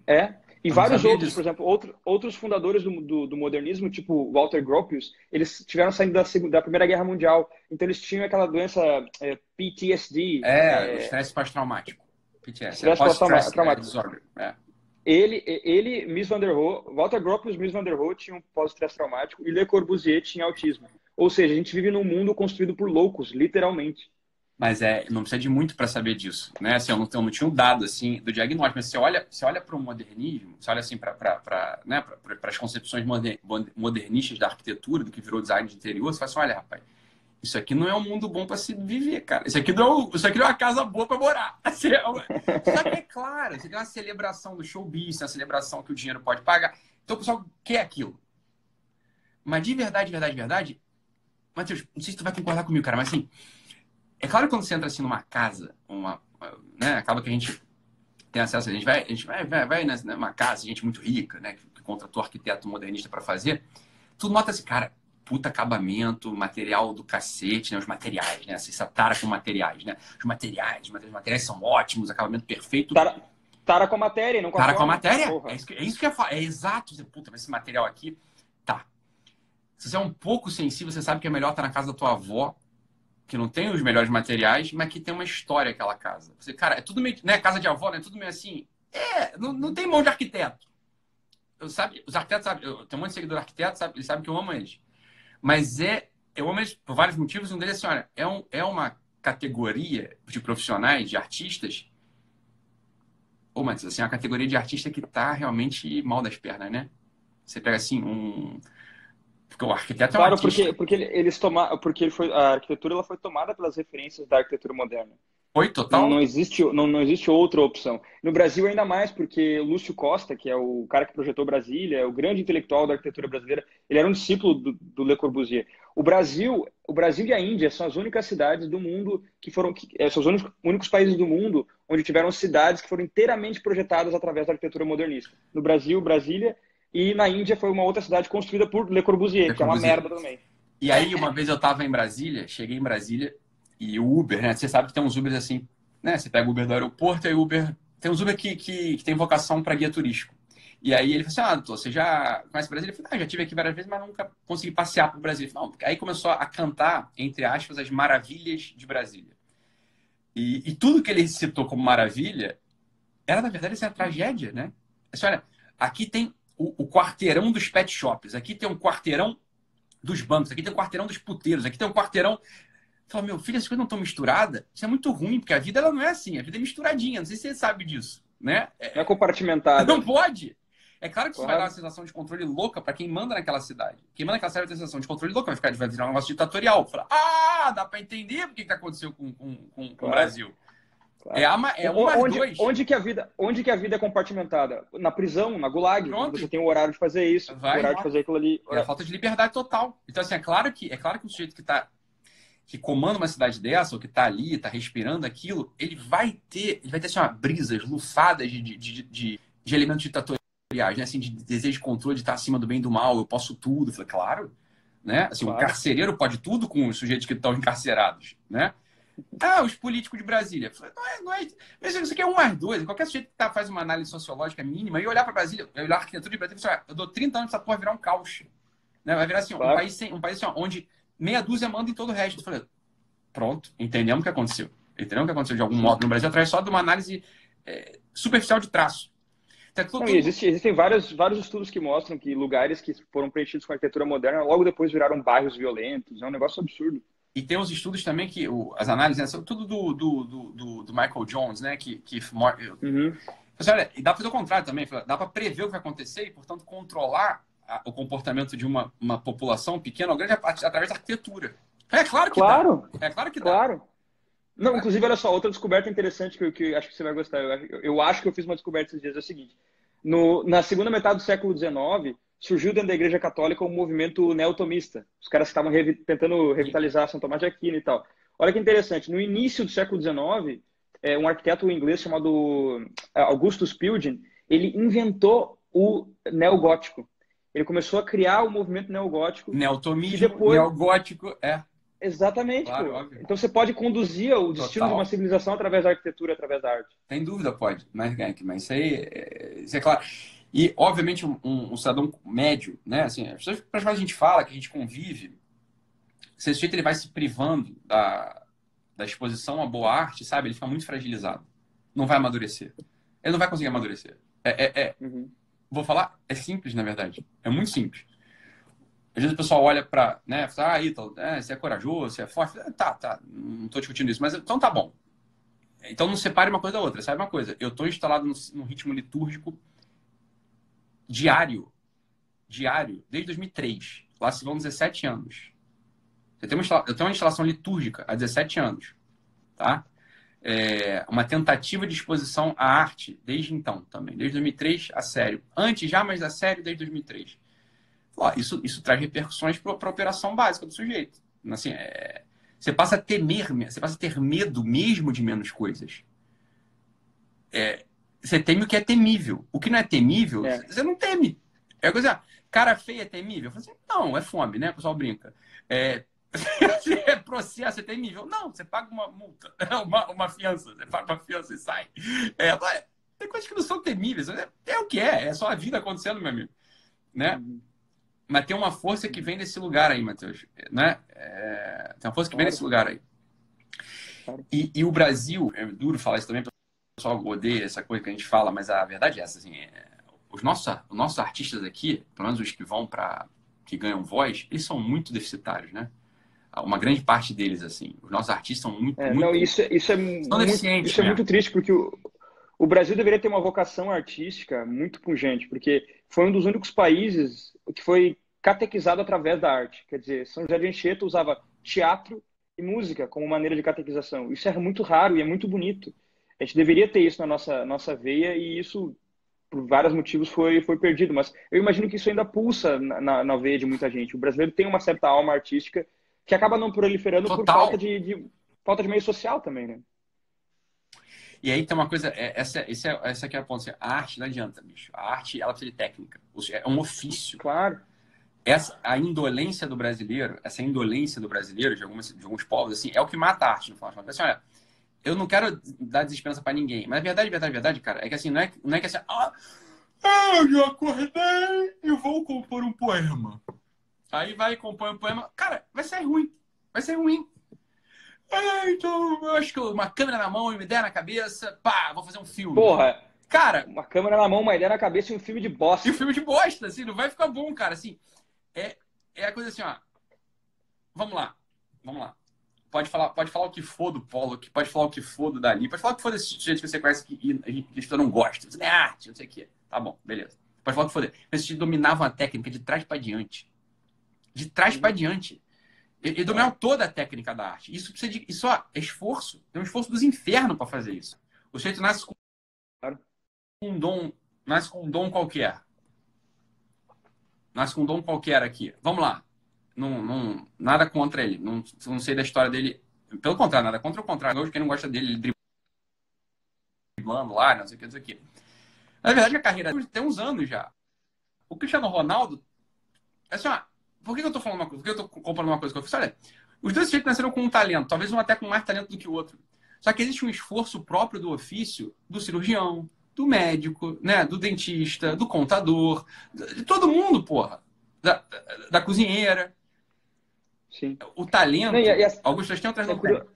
É. E vários outros, disso. por exemplo, outro, outros fundadores do, do, do, modernismo, tipo Walter Gropius, eles tiveram saindo da, da Primeira Guerra Mundial. Então eles tinham aquela doença é, PTSD. É, é estresse pós-traumático. PTSD. Estresse pós-traumático. É. Ele, ele, Miss Van der Rohe, Walter Gropius e Miss Van der Rohe tinham pós-estresse traumático e Le Corbusier tinha autismo. Ou seja, a gente vive num mundo construído por loucos, literalmente. Mas é, não precisa de muito para saber disso, né? Assim, eu não, eu não tinha um dado assim do diagnóstico, mas você olha, você olha para o modernismo, você olha assim para né, as concepções modernistas da arquitetura, do que virou design de interior, você fala assim, olha, rapaz, isso aqui não é um mundo bom para se viver, cara. Isso aqui não, é isso aqui não é uma casa boa para morar. Assim, é uma... Só que é claro, você tem uma celebração do show business, uma celebração que o dinheiro pode pagar. Então o pessoal quer aquilo. Mas de verdade, de verdade, de verdade, Matheus, não sei se tu vai concordar comigo, cara, mas assim, é claro que quando você entra assim numa casa, uma, né, acaba que a gente tem acesso, a gente vai, a gente vai, vai, vai numa casa, gente muito rica, né, que contratou arquiteto modernista para fazer, tu nota assim, cara, puta acabamento, material do cacete, né, os materiais, né, essa tara com materiais, né, os materiais, os materiais são ótimos, acabamento perfeito. Tara, tara com a matéria, não com a Tara com a matéria, é isso, que, é isso que eu ia falar, é exato, puta, mas esse material aqui, tá. Se você é um pouco sensível, você sabe que é melhor estar na casa da tua avó que não tem os melhores materiais, mas que tem uma história aquela casa. Você, cara, é tudo meio. Né, casa de avó, né? Tudo meio assim. É, não, não tem mão de arquiteto. Eu, sabe, os arquitetos sabem. Eu tenho um monte de seguidor arquiteto, sabe, eles sabem que eu amo eles. Mas é. Eu amo eles por vários motivos. Um deles é assim: olha, é, um, é uma categoria de profissionais, de artistas. Ou, mas assim, é uma categoria de artista que tá realmente mal das pernas, né? Você pega assim, um porque o arquiteto claro, é um porque, porque eles tomaram, porque ele foi, a arquitetura ela foi tomada pelas referências da arquitetura moderna. Foi total. Não, não, existe, não, não existe outra opção. No Brasil ainda mais, porque Lúcio Costa, que é o cara que projetou Brasília, é o grande intelectual da arquitetura brasileira, ele era um discípulo do, do Le Corbusier. O Brasil, o Brasil e a Índia são as únicas cidades do mundo que foram, que, é, são os únicos, únicos países do mundo onde tiveram cidades que foram inteiramente projetadas através da arquitetura modernista. No Brasil, Brasília e na Índia foi uma outra cidade construída por Le Corbusier, Le que Corbusier. é uma merda também. E aí, uma vez eu estava em Brasília, cheguei em Brasília, e o Uber, né? Você sabe que tem uns Ubers assim, né? Você pega o Uber do aeroporto e o Uber. Tem uns Uber que, que, que tem vocação para guia turístico. E aí ele falou assim: Ah, doutor, você já conhece o Brasil? Eu falei: Ah, já tive aqui várias vezes, mas nunca consegui passear para o Brasil. Falei, aí começou a cantar, entre aspas, as maravilhas de Brasília. E, e tudo que ele citou como maravilha era, na verdade, essa tragédia, né? Assim, olha, aqui tem o, o quarteirão dos pet shops, aqui tem um quarteirão dos bancos, aqui tem um quarteirão dos puteiros, aqui tem um quarteirão. Fala, meu filho, essas coisas não estão misturadas? Isso é muito ruim, porque a vida ela não é assim, a vida é misturadinha. Não sei se você sabe disso, né? É, é compartimentada. Não pode. É claro que isso claro. vai dar uma sensação de controle louca para quem manda naquela cidade. Quem manda naquela cidade vai ter sensação de controle louca, vai ficar vai virar um negócio ditatorial. Fala, ah, dá para entender o que, que aconteceu com, com, com, com o Brasil. É, é um onde, dois. Onde que, a vida, onde que a vida é compartimentada? Na prisão, na gulag. Você tem o horário de fazer isso, Vai, o horário de fazer aquilo ali. É a falta de liberdade total. Então, assim, é claro que, é claro que o sujeito que está que comanda uma cidade dessa, ou que está ali, está respirando aquilo, ele vai ter, ele vai ter assim, uma, brisas, lufadas de, de, de, de, de elementos ditatoriais, né? Assim, de desejo de controle, de estar acima do bem e do mal, eu posso tudo. Eu falei, claro, né? Assim, claro. o carcereiro pode tudo com os sujeitos que estão encarcerados, né? Ah, os políticos de Brasília. Não é, não é, mas isso aqui é um mais dois. Qualquer sujeito que tá, faz uma análise sociológica mínima e olhar para Brasília, olhar a arquitetura de Brasília, assim, eu dou 30 anos essa porra virar um caos. Né? Vai virar assim, claro. um país, sem, um país assim, onde meia dúzia manda em todo o resto. Eu falei, pronto, entendemos o que aconteceu. Entendemos o que aconteceu de algum modo no Brasil através só de uma análise é, superficial de traço. Então, tudo... Não, existe, existem vários, vários estudos que mostram que lugares que foram preenchidos com arquitetura moderna logo depois viraram bairros violentos. É um negócio absurdo. E tem os estudos também que o, as análises, né, são tudo do, do, do, do, Michael Jones, né? Que, que uhum. Assim, olha, e dá para fazer o contrário também, dá para prever o que vai acontecer e, portanto, controlar a, o comportamento de uma, uma população pequena ou grande através da arquitetura. É claro que claro. dá. É claro que claro. dá. Não, inclusive, olha só, outra descoberta interessante que, que acho que você vai gostar. Eu, eu, acho que eu fiz uma descoberta esses dias é o seguinte. No, na segunda metade do século XIX, surgiu dentro da Igreja Católica um movimento neotomista. Os caras estavam revi tentando revitalizar São Tomás de Aquino e tal. Olha que interessante, no início do século XIX, é, um arquiteto inglês chamado é, Augustus Pildin, ele inventou o neogótico. Ele começou a criar o movimento neogótico. Neotomismo, depois... neogótico, é. Exatamente. Claro, então você pode conduzir o destino Total. de uma civilização através da arquitetura, através da arte. Sem dúvida pode, mas, mas isso aí isso é claro. E, obviamente, um, um, cidadão médio, né? Assim, as pessoas para as quais a gente fala, que a gente convive, se esse jeito ele vai se privando da, da exposição à boa arte, sabe? Ele fica muito fragilizado. Não vai amadurecer. Ele não vai conseguir amadurecer. É, é, é uhum. Vou falar, é simples, na verdade. É muito simples. Às vezes o pessoal olha para, né, fala, ah, Ítalo, é, você é corajoso, você é forte. Tá, tá, não estou discutindo isso, mas então tá bom. Então não separe uma coisa da outra. Sabe uma coisa? Eu estou instalado no, ritmo litúrgico diário, diário, desde 2003. Lá se vão 17 anos. Eu tenho, uma, eu tenho uma instalação litúrgica há 17 anos, tá? É, uma tentativa de exposição à arte desde então também, desde 2003 a sério. Antes já, mas a sério desde 2003 ó, isso, isso traz repercussões para a operação básica do sujeito. Assim, é, você passa a temer, você passa a ter medo mesmo de menos coisas. É, você teme o que é temível. O que não é temível, é. você não teme. É coisa, cara feia é temível? Assim, não, é fome, né? O pessoal brinca. É, é processo é temível. Não, você paga uma multa, uma, uma fiança, você paga uma fiança e sai. É, tem coisas que não são temíveis. É, é, o que é, é só a vida acontecendo, meu amigo. Né? Uhum. Mas tem uma força que vem desse lugar aí, Matheus. Né? É, tem uma força que vem desse lugar aí. E, e, o Brasil, é duro falar isso também, pessoal odeia essa coisa que a gente fala, mas a verdade é essa. Assim, é, os, nossos, os nossos artistas aqui, pelo menos os que vão para. que ganham voz, eles são muito deficitários, né? Uma grande parte deles, assim. Os nossos artistas são muito. É, muito não, isso, isso é, muito, isso é muito triste, porque o, o Brasil deveria ter uma vocação artística muito pungente, porque foi um dos únicos países que foi catequizado através da arte. Quer dizer, São José de Anchieta usava teatro e música como maneira de catequização. Isso é muito raro e é muito bonito. A gente deveria ter isso na nossa, nossa veia e isso, por vários motivos, foi, foi perdido. Mas eu imagino que isso ainda pulsa na, na, na veia de muita gente. O brasileiro tem uma certa alma artística que acaba não proliferando Total. por falta de, de, falta de meio social também, né? E aí tem uma coisa, é, essa, essa, é, essa aqui é a ponta. Assim, a arte não adianta, bicho. A arte, ela precisa de técnica. É um ofício. Claro. Essa, a indolência do brasileiro, essa indolência do brasileiro, de, algumas, de alguns povos, assim, é o que mata a arte, no final Assim, olha, eu não quero dar desesperança para ninguém, mas a verdade, verdade, verdade, cara, é que assim, não é, não é que assim, ah, eu já acordei e vou compor um poema. Aí vai e compõe um poema. Cara, vai ser ruim. Vai ser ruim. Ah, então, eu acho que uma câmera na mão e uma ideia na cabeça, pá, vou fazer um filme. Porra, cara, uma câmera na mão, uma ideia na cabeça e um filme de bosta. E um filme de bosta, assim, não vai ficar bom, cara. Assim, é, é a coisa assim, ó. Vamos lá, vamos lá. Pode falar, pode falar o que for do Polo, pode falar o que for do Dali, pode falar o que for desse jeito que você conhece que, a gente, que não gosta. Isso não é arte, não sei o quê. Tá bom, beleza. Pode falar o que for dele. Esse dominava a técnica de trás para diante. De trás para diante. Ele, dominava toda a técnica da arte. Isso precisa de. Isso ó, é esforço. Tem um esforço dos infernos para fazer isso. O sujeito nasce com um dom. Nasce com um dom qualquer. Nasce com um dom qualquer aqui. Vamos lá. Não, não, nada contra ele. Não, não sei da história dele. Pelo contrário, nada contra o contrário. Hoje, quem não gosta dele, ele driblando lá, não sei o que, não sei o que. Na verdade, a carreira tem uns anos já. O Cristiano Ronaldo, assim, ó, por que eu tô falando uma coisa? Por que eu tô comparando uma coisa com a outra? Olha, os dois sujeitos nasceram com um talento, talvez um até com mais talento do que o outro. Só que existe um esforço próprio do ofício do cirurgião, do médico, né, do dentista, do contador, de todo mundo, porra. Da, da cozinheira. Sim. O talento, não, e, e as, algumas pessoas têm outras é curioso,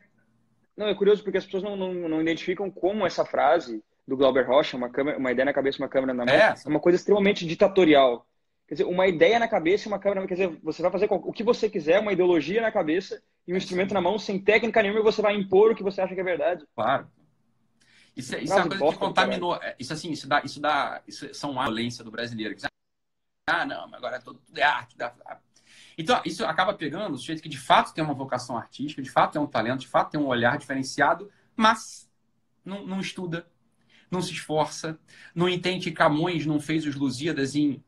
Não, é curioso porque as pessoas não, não, não identificam como essa frase do Glauber Rocha, uma, câmera, uma ideia na cabeça, uma câmera na mão, é, é uma coisa extremamente ditatorial. Quer dizer, uma ideia na cabeça e uma câmera. Quer dizer, você vai fazer o que você quiser, uma ideologia na cabeça e um instrumento na mão, sem técnica nenhuma, e você vai impor o que você acha que é verdade. Claro. Isso, é, isso é uma coisa que contaminou. É, isso assim, isso dá, isso dá, isso são a violência do brasileiro. Ah, não, mas agora é tudo, tudo é arte. Dá, então, isso acaba pegando o sujeito que de fato tem uma vocação artística, de fato tem um talento, de fato tem um olhar diferenciado, mas não, não estuda. não se esforça, não entende que Camões não fez os Lusíadas em.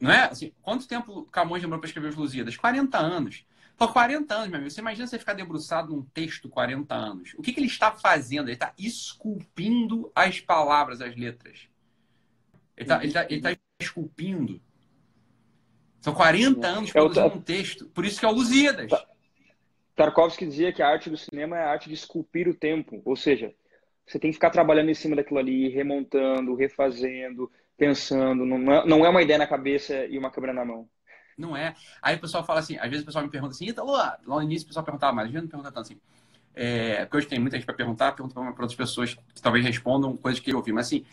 Não é? Assim, quanto tempo Camões demorou para escrever os Lusíadas? 40 anos. Por 40 anos, meu amigo. Você imagina você ficar debruçado num texto 40 anos. O que, que ele está fazendo? Ele está esculpindo as palavras, as letras. Ele está tá, ele tá esculpindo. São 40 anos produzindo um texto. Por isso que é o Lusíadas. Tarkovsky dizia que a arte do cinema é a arte de esculpir o tempo. Ou seja, você tem que ficar trabalhando em cima daquilo ali, remontando, refazendo, pensando. Não é, é uma ideia na cabeça e uma câmera na mão. Não é. Aí o pessoal fala assim, às vezes o pessoal me pergunta assim, Ítalo, lá no início o pessoal perguntava mais, às vezes não pergunta tanto assim. É, porque hoje tem muita gente para perguntar, pergunta para outras pessoas que talvez respondam coisas que eu ouvi. Mas assim,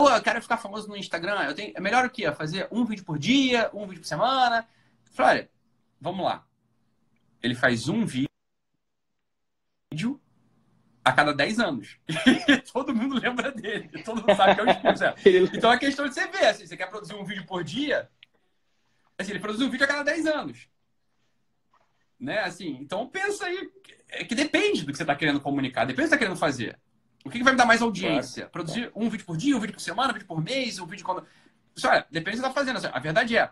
Ítalo, eu quero ficar famoso no Instagram, eu tenho, é melhor o quê? Fazer um vídeo por dia, um vídeo por semana? Eu falei, olha, vamos lá. Ele faz um vídeo a cada 10 anos. Todo mundo lembra dele. Todo mundo sabe que é o Spielberg. Então é questão de você ver. Assim, você quer produzir um vídeo por dia? Assim, ele produz um vídeo a cada 10 anos. Né? Assim, então pensa aí. É que depende do que você está querendo comunicar. Depende do que você está querendo fazer. O que, que vai me dar mais audiência? Claro. Produzir um vídeo por dia, um vídeo por semana, um vídeo por mês, um vídeo quando. Olha, depende do que você está fazendo. A verdade é,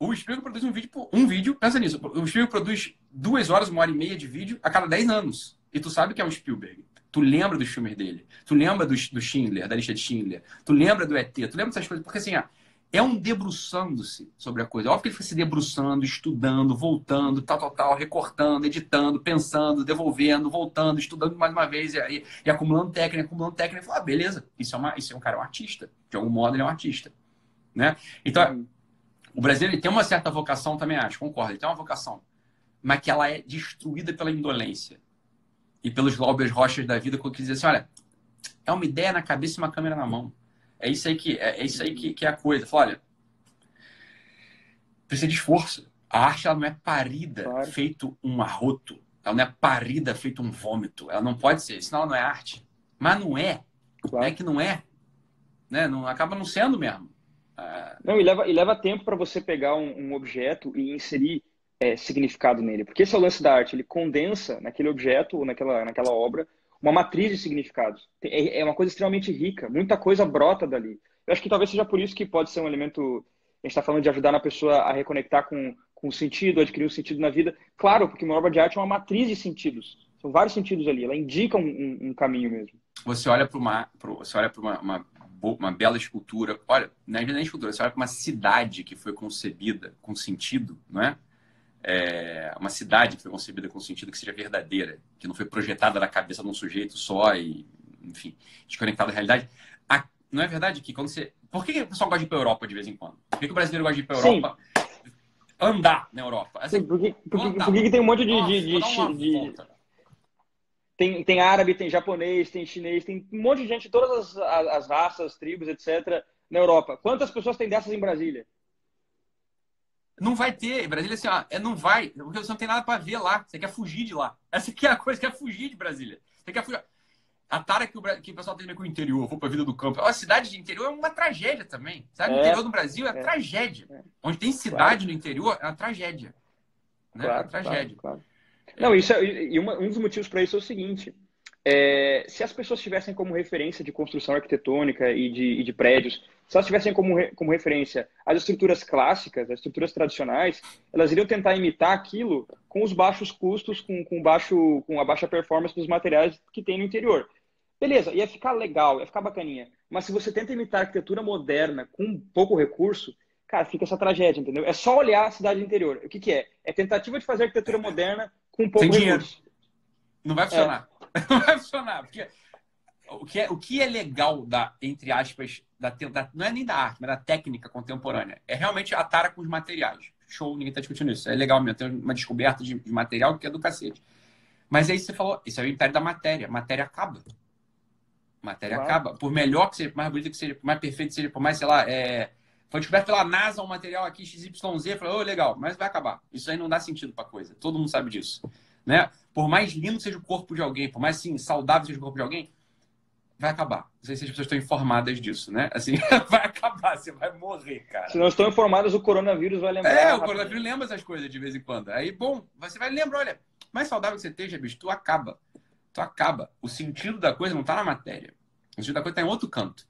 o Spielberg produz um vídeo por um vídeo, pensa nisso. O Spielberg produz duas horas, uma hora e meia de vídeo a cada 10 anos. E tu sabe que é um Spielberg. Tu lembra dos filmes dele. Tu lembra do, do Schindler, da lista de Schindler. Tu lembra do ET. Tu lembra dessas coisas. Porque assim, ó, é um debruçando-se sobre a coisa. Óbvio que ele fica se debruçando, estudando, voltando, tal, tal, tal, recortando, editando, pensando, devolvendo, voltando, estudando mais uma vez e, e, e acumulando técnica, acumulando técnica. E fala, ah, beleza, isso é, uma, isso é um cara, é um artista. De algum modo, ele é um artista. Né? Então, o Brasil ele tem uma certa vocação também, acho, concordo, ele tem uma vocação, mas que ela é destruída pela indolência e pelos Glauber Rochas da vida, que dizem assim, olha, é uma ideia na cabeça e uma câmera na mão. É isso aí que é, é isso aí que, que, é a coisa. Fala, olha, precisa de esforço. A arte ela não é parida claro. feito um arroto. Ela não é parida feito um vômito. Ela não pode ser, senão ela não é arte. Mas não é. Claro. É que não é. Né? Não, acaba não sendo mesmo. É... Não, e leva, e leva tempo para você pegar um, um, objeto e inserir é, significado nele. Porque esse é o lance da arte. Ele condensa naquele objeto ou naquela, naquela obra uma matriz de significados. É, é uma coisa extremamente rica. Muita coisa brota dali. Eu acho que talvez seja por isso que pode ser um elemento. A gente está falando de ajudar na pessoa a reconectar com, com o sentido, adquirir um sentido na vida. Claro, porque uma obra de arte é uma matriz de sentidos. São vários sentidos ali. Ela indica um, um, um caminho mesmo. Você olha para uma, você olha para uma, uma, uma, bela escultura. Olha, não é nem escultura. Você olha para uma cidade que foi concebida com sentido, não é? É, uma cidade que foi concebida com sentido que seja verdadeira, que não foi projetada na cabeça de um sujeito só e, enfim, desconectada da realidade. A, não é verdade que quando você. Por que, o pessoal gosta de ir para a Europa de vez em quando? Por que, que o brasileiro gosta de ir para a Europa? Sim. Andar na Europa. Assim, Sim, porque, porque, porque tem um monte de. Nossa, de, de, de tem, tem árabe, tem japonês, tem chinês, tem um monte de gente, todas as, as raças, tribos, etc., na Europa. Quantas pessoas tem dessas em Brasília? Não vai ter. Brasília, assim, ó, é, não vai, porque você não tem nada para ver lá. Você quer fugir de lá. Essa aqui é a coisa, quer fugir de Brasília. Você quer fugir. A tara que o, que o pessoal tem com o interior, vou pra vida do campo. A cidade de interior é uma tragédia também. Sabe? É, o interior do Brasil é, é tragédia. É. Onde tem cidade claro. no interior, é uma tragédia. Né? Claro, é uma tragédia. Claro, claro. Não, isso é, e uma, um dos motivos para isso é o seguinte. É, se as pessoas tivessem como referência de construção arquitetônica e de, e de prédios se elas tivessem como, como referência as estruturas clássicas, as estruturas tradicionais, elas iriam tentar imitar aquilo com os baixos custos, com, com, baixo, com a baixa performance dos materiais que tem no interior. Beleza, ia ficar legal, ia ficar bacaninha. Mas se você tenta imitar a arquitetura moderna com pouco recurso, cara, fica essa tragédia, entendeu? É só olhar a cidade interior. O que, que é? É tentativa de fazer arquitetura moderna com pouco Sem recurso. Dinheiro. Não vai funcionar. É. Não vai funcionar, porque o que é, o que é legal da, entre aspas, da, da, não é nem da arte, mas da técnica contemporânea. É realmente a tara com os materiais. Show, ninguém está discutindo isso. É legal mesmo, tem uma descoberta de, de, material que é do cacete. Mas aí você falou, isso é o império da matéria. Matéria acaba. Matéria claro. acaba. Por melhor que seja, por mais bonito que seja, por mais perfeito que seja, por mais, sei lá, é... foi descoberto pela NASA um material aqui XYZ, falou, oh, legal, mas vai acabar. Isso aí não dá sentido para coisa. Todo mundo sabe disso. Né? Por mais lindo seja o corpo de alguém, por mais assim, saudável seja o corpo de alguém, vai acabar. Não sei se as pessoas estão informadas disso, né? Assim, vai acabar, você vai morrer, cara. Se não estão informadas, o coronavírus vai lembrar. É, o coronavírus lembra essas coisas de vez em quando. Aí, bom, você vai lembrar, olha, mais saudável que você esteja, bicho, tu acaba. Tu acaba. O sentido da coisa não está na matéria. O sentido da coisa está em outro canto.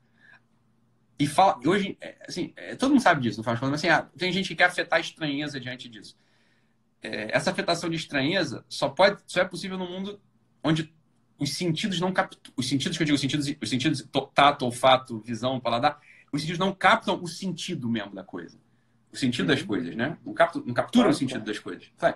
E fala, hoje, é, assim, é, todo mundo sabe disso, não faz mas assim, ah, tem gente que quer afetar a estranheza diante disso. É, essa afetação de estranheza só pode, só é possível no mundo onde os sentidos não captam, os sentidos que eu digo, os sentidos, os sentidos tato, olfato, visão, paladar, os sentidos não captam o sentido mesmo da coisa. O sentido uhum. das coisas, né? Não, captam, não capturam claro, o sentido claro. das coisas. Vai.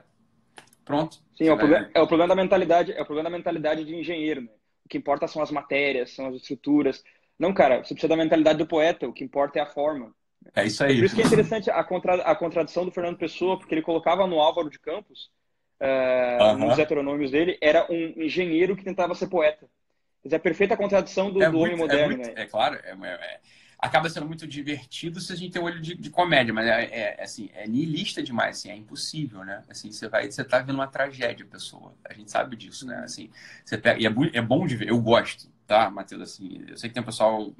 Pronto. Sim, é o, problema, é o, problema, da mentalidade, é o problema da mentalidade de engenheiro, né? O que importa são as matérias, são as estruturas, não, cara, você precisa da mentalidade do poeta, o que importa é a forma. É isso aí. Por isso que é interessante a, contra, a contradição do Fernando Pessoa, porque ele colocava no Álvaro de Campos, uh, nos heteronômios dele, era um engenheiro que tentava ser poeta. Mas é a perfeita contradição do, é do muito, homem é moderno, é muito, né? É claro, é, acaba sendo muito divertido se a gente tem um olho de, de comédia, mas é, assim, é nihilista demais, assim, é impossível, né? Assim, você vai, você tá vendo uma tragédia, pessoa. A gente sabe disso, né? Assim, você pega, e é, é bom de ver, eu gosto tá, Matheus? Assim, eu sei que tem um pessoal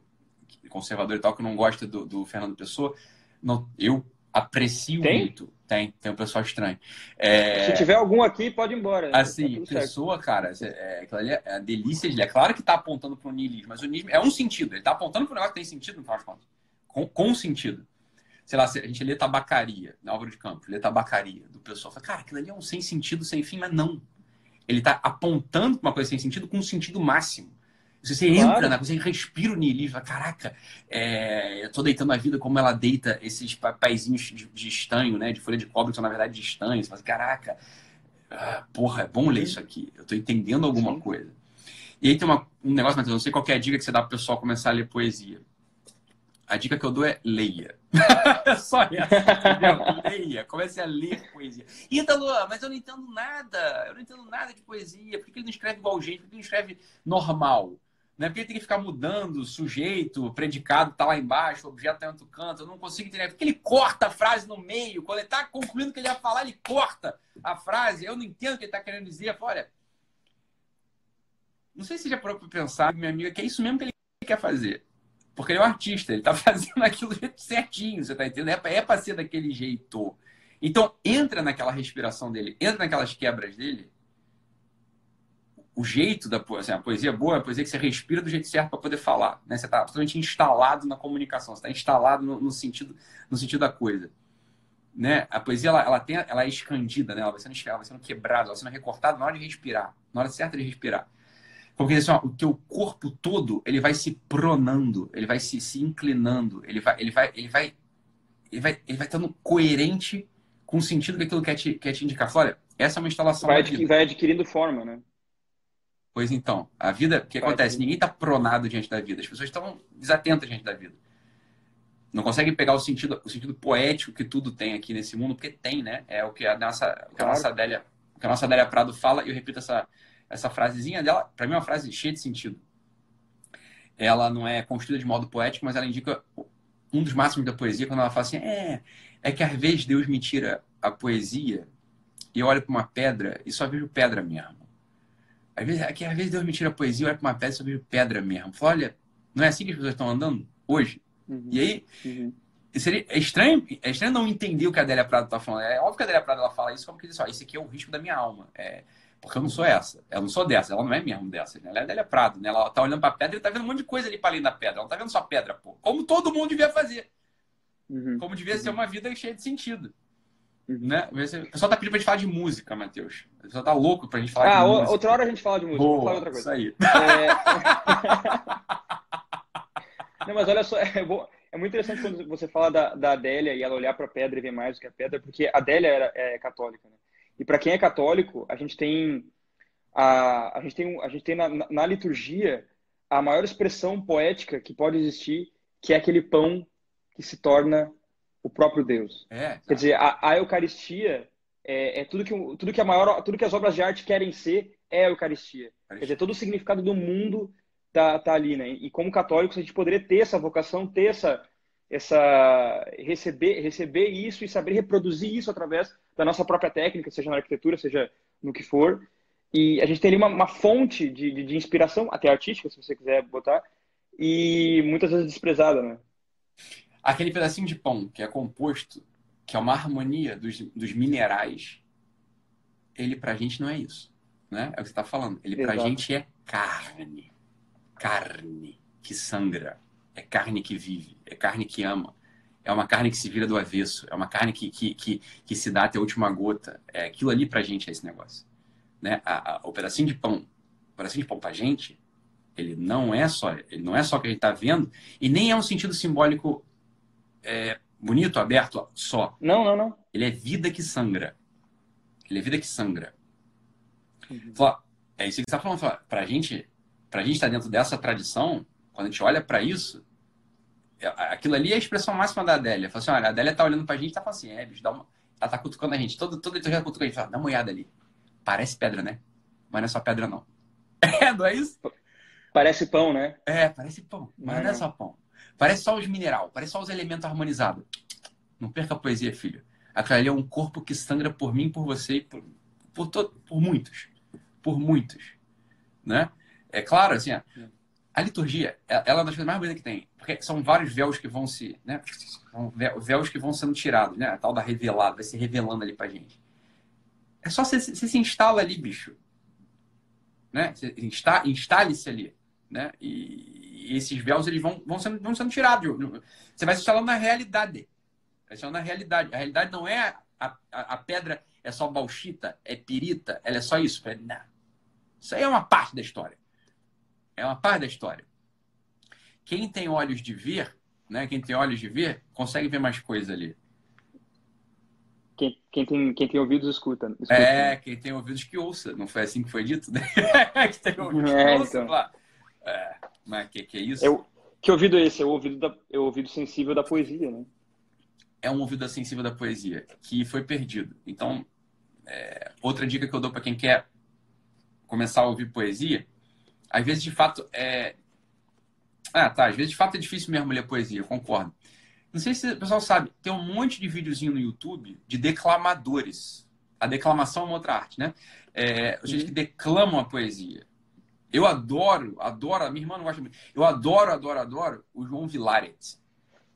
conservador e tal que não gosta do, do Fernando Pessoa. Não, eu aprecio tem? muito. Tem, tem um pessoal estranho. É... Se tiver algum aqui, pode ir embora. Né? Assim, tá pessoa, cara, é, é, é a delícia dele. É claro que está apontando para o niilismo, mas o niilismo é um sentido. Ele está apontando para um negócio que tem sentido, no final de contas. Com, com sentido. Sei lá, a gente lê tabacaria, na Álvaro de Campos, lê tabacaria do pessoal. Fala, cara, aquilo ali é um sem sentido, sem fim, mas não. Ele está apontando para uma coisa sem sentido com um sentido máximo. Você claro. entra, né? você respira o niilismo, caraca, é, eu tô deitando a vida como ela deita esses papeizinhos de, de estanho, né? De folha de cobre, que são na verdade de estanho. Você fala, caraca, ah, porra, é bom ler isso aqui. Eu tô entendendo alguma Sim. coisa. E aí tem uma, um negócio, mas eu não sei qual é a dica que você dá pro pessoal começar a ler poesia. A dica que eu dou é leia. Só essa, leia. Comece a ler poesia. Ítalo, mas eu não entendo nada. Eu não entendo nada de poesia. Por que ele não escreve igual gente? Por que ele não escreve normal? Né? Porque tem que ficar mudando sujeito, predicado tá lá embaixo, objeto tá em outro canto. Eu não consigo entender. Porque ele corta a frase no meio. Quando ele tá concluindo o que ele ia falar, ele corta a frase. Eu não entendo o que ele tá querendo dizer. Olha, não sei se já para pensar, minha amiga, que é isso mesmo que ele quer fazer. Porque ele é um artista, ele tá fazendo aquilo certinho, você tá entendendo? É, é para ser daquele jeito. Então, entra naquela respiração dele, entra naquelas quebras dele o jeito da poesia, assim, a poesia boa é a poesia que você respira do jeito certo para poder falar, né? Você está totalmente instalado na comunicação, você está instalado no, no, sentido no sentido da coisa, né? A poesia ela, ela tem ela é escandida, né? Ela vai sendo ela vai sendo quebrada, ela vai sendo recortada na hora de respirar, na hora certa de respirar. Porque assim, ó, o teu corpo todo ele vai se pronando, ele vai se, se inclinando, ele vai ele vai ele vai ele vai ele vai estando coerente com o sentido que aquilo quer te, quer te indicar. Olha, essa é uma instalação. Vai, vai adquirindo forma, né? Pois então, a vida, o que acontece? Ninguém está pronado diante da vida. As pessoas estão desatentas diante da vida. Não conseguem pegar o sentido, o sentido poético que tudo tem aqui nesse mundo, porque tem, né? É o que a nossa, o que a nossa Adélia, que a nossa Adélia Prado fala, e eu repito essa, essa frasezinha dela, para mim é uma frase cheia de sentido. Ela não é construída de modo poético, mas ela indica um dos máximos da poesia, quando ela fala assim: é, é que às vezes Deus me tira a poesia e eu olho para uma pedra e só vejo pedra mesmo. Às vezes, aqui, às vezes Deus me tira a poesia, olha para uma pedra sobre pedra mesmo. Fala, olha, não é assim que as pessoas estão andando hoje? Uhum. E aí, uhum. seria, é, estranho, é estranho não entender o que a Adélia Prado está falando. É óbvio que a Adélia Prado ela fala isso como que diz, ó, esse aqui é o risco da minha alma. É, porque eu não sou essa. Eu não sou dessa. Ela não é mesmo dessa. Né? Ela é Adélia Prado. Né? Ela tá olhando para a pedra e tá vendo um monte de coisa ali para além da pedra. Ela não tá vendo só pedra, pô. Como todo mundo devia fazer. Uhum. Como devia ser uma vida cheia de sentido. Né? O pessoal tá pedindo pra gente falar de música, Matheus. O pessoal tá louco pra gente falar ah, de música. Ah, outra hora a gente fala de música. Boa, falar outra coisa. Isso aí. É... Não, mas olha só, é, bom, é, muito interessante quando você fala da, da Adélia e ela olhar para a pedra e ver mais do que a pedra, porque a Adélia era, é católica, né? E para quem é católico, a gente tem a, a gente tem, a gente tem na, na liturgia a maior expressão poética que pode existir, que é aquele pão que se torna o próprio Deus. É, Quer dizer, a, a Eucaristia é, é, tudo, que, tudo, que a maior, tudo que as obras de arte querem ser é a Eucaristia. Eucaristia. Quer dizer, todo o significado do mundo tá, tá ali, né? E como católicos, a gente poderia ter essa vocação, ter essa, essa receber, receber isso e saber reproduzir isso através da nossa própria técnica, seja na arquitetura, seja no que for. E a gente tem ali uma, uma fonte de, de, de, inspiração, até artística, se você quiser botar, e muitas vezes desprezada, né? Aquele pedacinho de pão que é composto, que é uma harmonia dos, dos minerais, ele pra gente não é isso. Né? É o que você está falando. Ele Exato. pra gente é carne. Carne. que sangra, é carne que vive, é carne que ama, é uma carne que se vira do avesso, é uma carne que, que, que, que se dá até a última gota. É aquilo ali pra gente é esse negócio. Né? A, a, o pedacinho de pão, o pedacinho de pão pra gente, ele não é só, ele não é só o que a gente está vendo e nem é um sentido simbólico é, bonito, aberto só. Não, não, não. Ele é vida que sangra. Ele é vida que sangra. Uhum. é isso que você está falando. Para a gente, para gente estar tá dentro dessa tradição, quando a gente olha para isso, é, aquilo ali é a expressão máxima da Adélia. Fala assim, olha, a Adélia tá olhando para a gente e tá falando assim, é, bicho, dá uma... ela tá cutucando a gente. Todo, todo já cutucando a gente. Fala, dá uma olhada ali. Parece pedra, né? Mas não é só pedra, não. É, não é isso? Parece pão, né? É, parece pão, mas não, não é só pão. Parece só os mineral, parece só os elementos harmonizados. Não perca a poesia, filho. Aquilo ali é um corpo que sangra por mim, por você e por, por, todo, por muitos. Por muitos. Né? É claro, assim, a liturgia, ela é uma das coisas mais bonitas que tem. Porque são vários véus que vão se. Né? São véus que vão sendo tirados, né? A tal da revelada, vai se revelando ali pra gente. É só você, você se instala ali, bicho. Né? Insta, instale-se ali né? E, e, esses véus eles vão, vão, sendo, vão sendo tirados. Você vai se instalando na realidade. Vai se na realidade. A realidade não é a, a, a, pedra é só bauxita, é pirita, ela é só isso. É, não. Isso aí é uma parte da história. É uma parte da história. Quem tem olhos de ver, né? Quem tem olhos de ver, consegue ver mais coisas ali. Quem, quem, tem, quem tem ouvidos escuta, escuta. É, quem tem ouvidos que ouça. Não foi assim que foi dito? Né? quem tem ouvidos é, que ouça, então. É, mas que, que é isso? Eu, que ouvido é esse? É o ouvido, da, é o ouvido sensível da poesia, né? É um ouvido sensível da poesia, que foi perdido. Então, é, outra dica que eu dou para quem quer começar a ouvir poesia, às vezes de fato é. Ah, tá. Às vezes de fato é difícil mesmo ler poesia, concordo. Não sei se o pessoal sabe, tem um monte de videozinho no YouTube de declamadores. A declamação é uma outra arte, né? É, gente uhum. que declamam a poesia. Eu adoro, adoro, a minha irmã não gosta muito. Eu adoro, adoro, adoro o João Vilaret.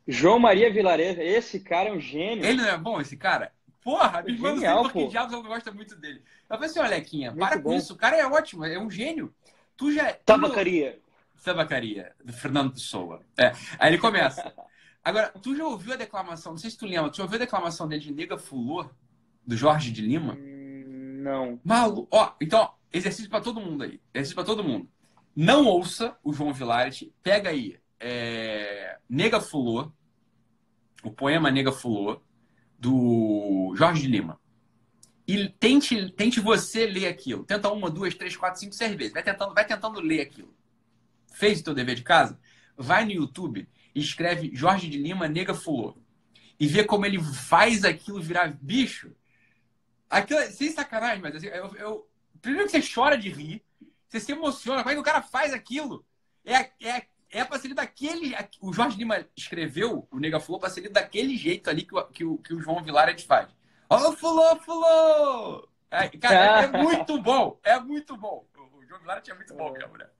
João Maria Vilaret, esse cara é um gênio. Ele não é bom, esse cara? Porra, minha irmã Genial, não sei por que diabos ela não gosta muito dele. Eu falei assim, olha, Lequinha, para bom. com isso, o cara é ótimo, é um gênio. Tu já. Tabacaria. Tabacaria, do Fernando Pessoa. É. Aí ele começa. Agora, tu já ouviu a declamação, não sei se tu lembra, tu já ouviu a declamação dele de Nega Fulô, do Jorge de Lima? Hum, não. Malu, ó, então, exercício para todo mundo aí. Exercício para todo mundo. Não ouça o João Vilares. Pega aí é, Nega Fulô, o poema Nega Fulô, do Jorge de Lima. E tente, tente você ler aquilo. Tenta uma, duas, três, quatro, cinco, seis vezes. Vai tentando, vai tentando ler aquilo. Fez o teu dever de casa? Vai no YouTube e escreve Jorge de Lima Nega Fulô. E vê como ele faz aquilo virar bicho. Aquilo, sem sacanagem, mas assim, eu, eu Primeiro que você chora de rir, você se emociona. Como é que o cara faz aquilo? É, é, é pra ser daquele. O Jorge Lima escreveu o Nega Fulô pra ser daquele jeito ali que o, que o, que o João Vilares faz. Ó, oh, Fulô, Fulô! É, cara, é, muito bom. É muito bom. O, o João Vilares é muito bom, minha mulher.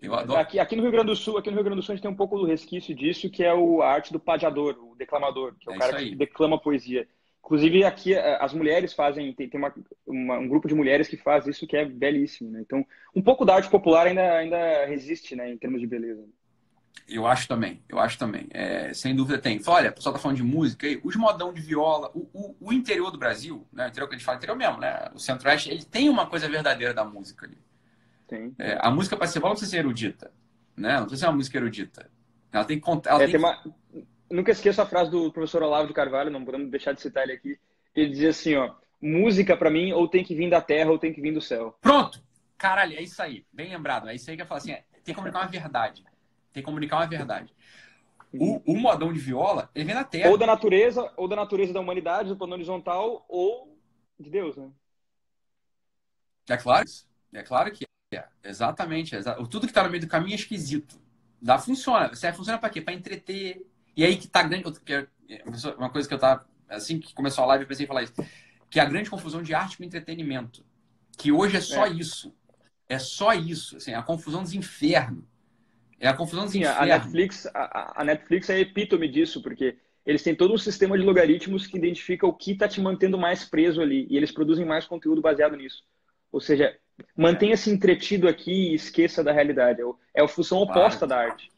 Eu adoro. Aqui, aqui, no Rio Grande do Sul, aqui no Rio Grande do Sul a gente tem um pouco do resquício disso, que é o, a arte do padeador, o declamador, que é o é cara que declama poesia. Inclusive, aqui eh, as mulheres fazem, tem, tem uma, uma, um grupo de mulheres que faz isso que é belíssimo. Né? Então, um pouco da arte popular ainda, ainda resiste né, em termos de beleza. Eu acho também, eu acho também. É, sem dúvida tem. Olha, o pessoal tá falando de música aí, os modão de viola, o, o, o, interior do Brasil, né? O interior que a gente fala, interior mesmo, né? O centro-oeste, ele tem uma coisa verdadeira da música ali. Tem. É, a música para ser boa não precisa ser erudita, né? Não precisa ser uma música erudita. Ela tem que contar. Ela é, tem, tem uma nunca esqueço a frase do professor Olavo de Carvalho, não podemos deixar de citar ele aqui. Ele dizia assim, ó, música para mim ou tem que vir da terra ou tem que vir do céu. Pronto! Caralho, é isso aí. Bem lembrado. É isso aí que eu falo assim, é, tem que comunicar uma verdade. Tem que comunicar uma verdade. O, o modão de viola, ele vem da terra. Ou da natureza, ou da natureza da humanidade, do plano horizontal, ou de Deus, né? É claro É claro que é. Exatamente. Tudo que tá no meio do caminho é esquisito. Dá, funciona. Você funciona para quê? Para entreter, e aí que tá grande. É uma coisa que eu tava. Assim que começou a live, eu pensei em falar isso. Que é a grande confusão de arte com entretenimento. Que hoje é só é. isso. É só isso. Assim, a confusão dos infernos. É a confusão dos Sim, infernos. A Netflix, a, a Netflix é epítome disso, porque eles têm todo um sistema de logaritmos que identifica o que está te mantendo mais preso ali. E eles produzem mais conteúdo baseado nisso. Ou seja, Mantenha-se entretido aqui e esqueça da realidade. É, é a função oposta claro. da arte.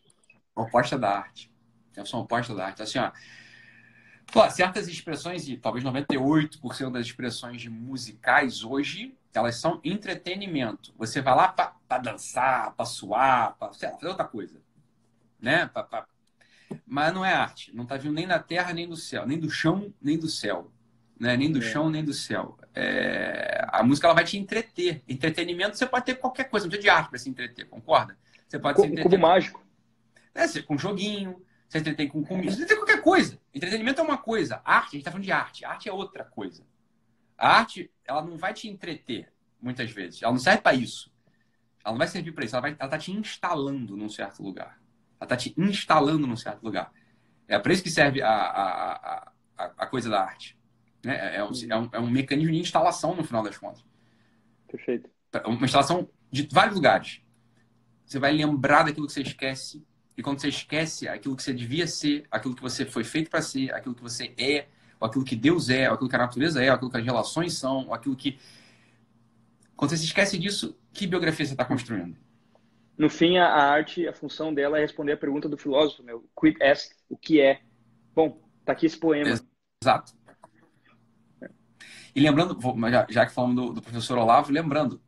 Oposta da arte. A função oposta da arte. Assim, ó, Claro, certas expressões, e talvez 98% das expressões musicais hoje, elas são entretenimento. Você vai lá para dançar, para suar, para fazer outra coisa. Né? Pra, pra... Mas não é arte. Não está vindo nem da terra, nem do céu. Nem do chão, nem do céu. Né? Nem do é. chão, nem do céu. É... A música ela vai te entreter. Entretenimento você pode ter qualquer coisa. Não precisa de arte para se entreter, concorda? Você pode Co se entreter. Cubo mágico. É, com joguinho, você entretém com comida, você entretém com qualquer coisa. Entretenimento é uma coisa. Arte, a gente está falando de arte. Arte é outra coisa. A arte, ela não vai te entreter, muitas vezes. Ela não serve para isso. Ela não vai servir para isso. Ela, vai, ela tá te instalando num certo lugar. Ela tá te instalando num certo lugar. É para isso que serve a, a, a, a coisa da arte. Né? É, é, um, é, um, é um mecanismo de instalação, no final das contas. Perfeito. Uma instalação de vários lugares. Você vai lembrar daquilo que você esquece e quando você esquece aquilo que você devia ser, aquilo que você foi feito para ser, aquilo que você é, ou aquilo que Deus é, ou aquilo que a natureza é, ou aquilo que as relações são, ou aquilo que. Quando você se esquece disso, que biografia você está construindo? No fim, a arte, a função dela é responder a pergunta do filósofo, meu. Quid est, o que é? Bom, tá aqui esse poema. Exato. E lembrando, já, que falamos do, do professor Olavo, lembrando,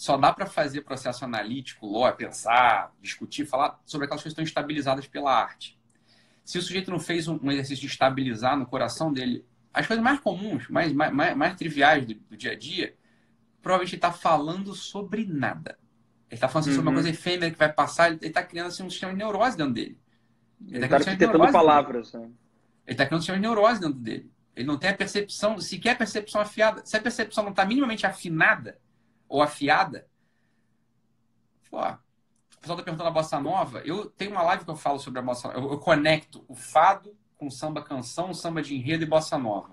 só dá para fazer processo analítico, ló, pensar, discutir, falar sobre aquelas coisas que estão estabilizadas pela arte. Se o sujeito não fez um, exercício de estabilizar no coração dele as coisas mais comuns, mais, mais, mais triviais do, do, dia a dia, provavelmente ele está falando sobre nada. Ele está falando uhum. sobre uma uhum. coisa efêmera que vai passar, ele está criando assim, um sistema de neurose dentro dele. Ele está criando um de palavras. Né? Ele está criando um sistema de neurose dentro dele. Ele não tem a percepção, sequer a percepção afiada. Se a percepção não está minimamente afinada, ou afiada. Pô, o pessoal está perguntando a bossa nova. Eu tenho uma live que eu falo sobre a bossa nova. Eu, eu conecto o fado com samba canção, samba de enredo e bossa nova.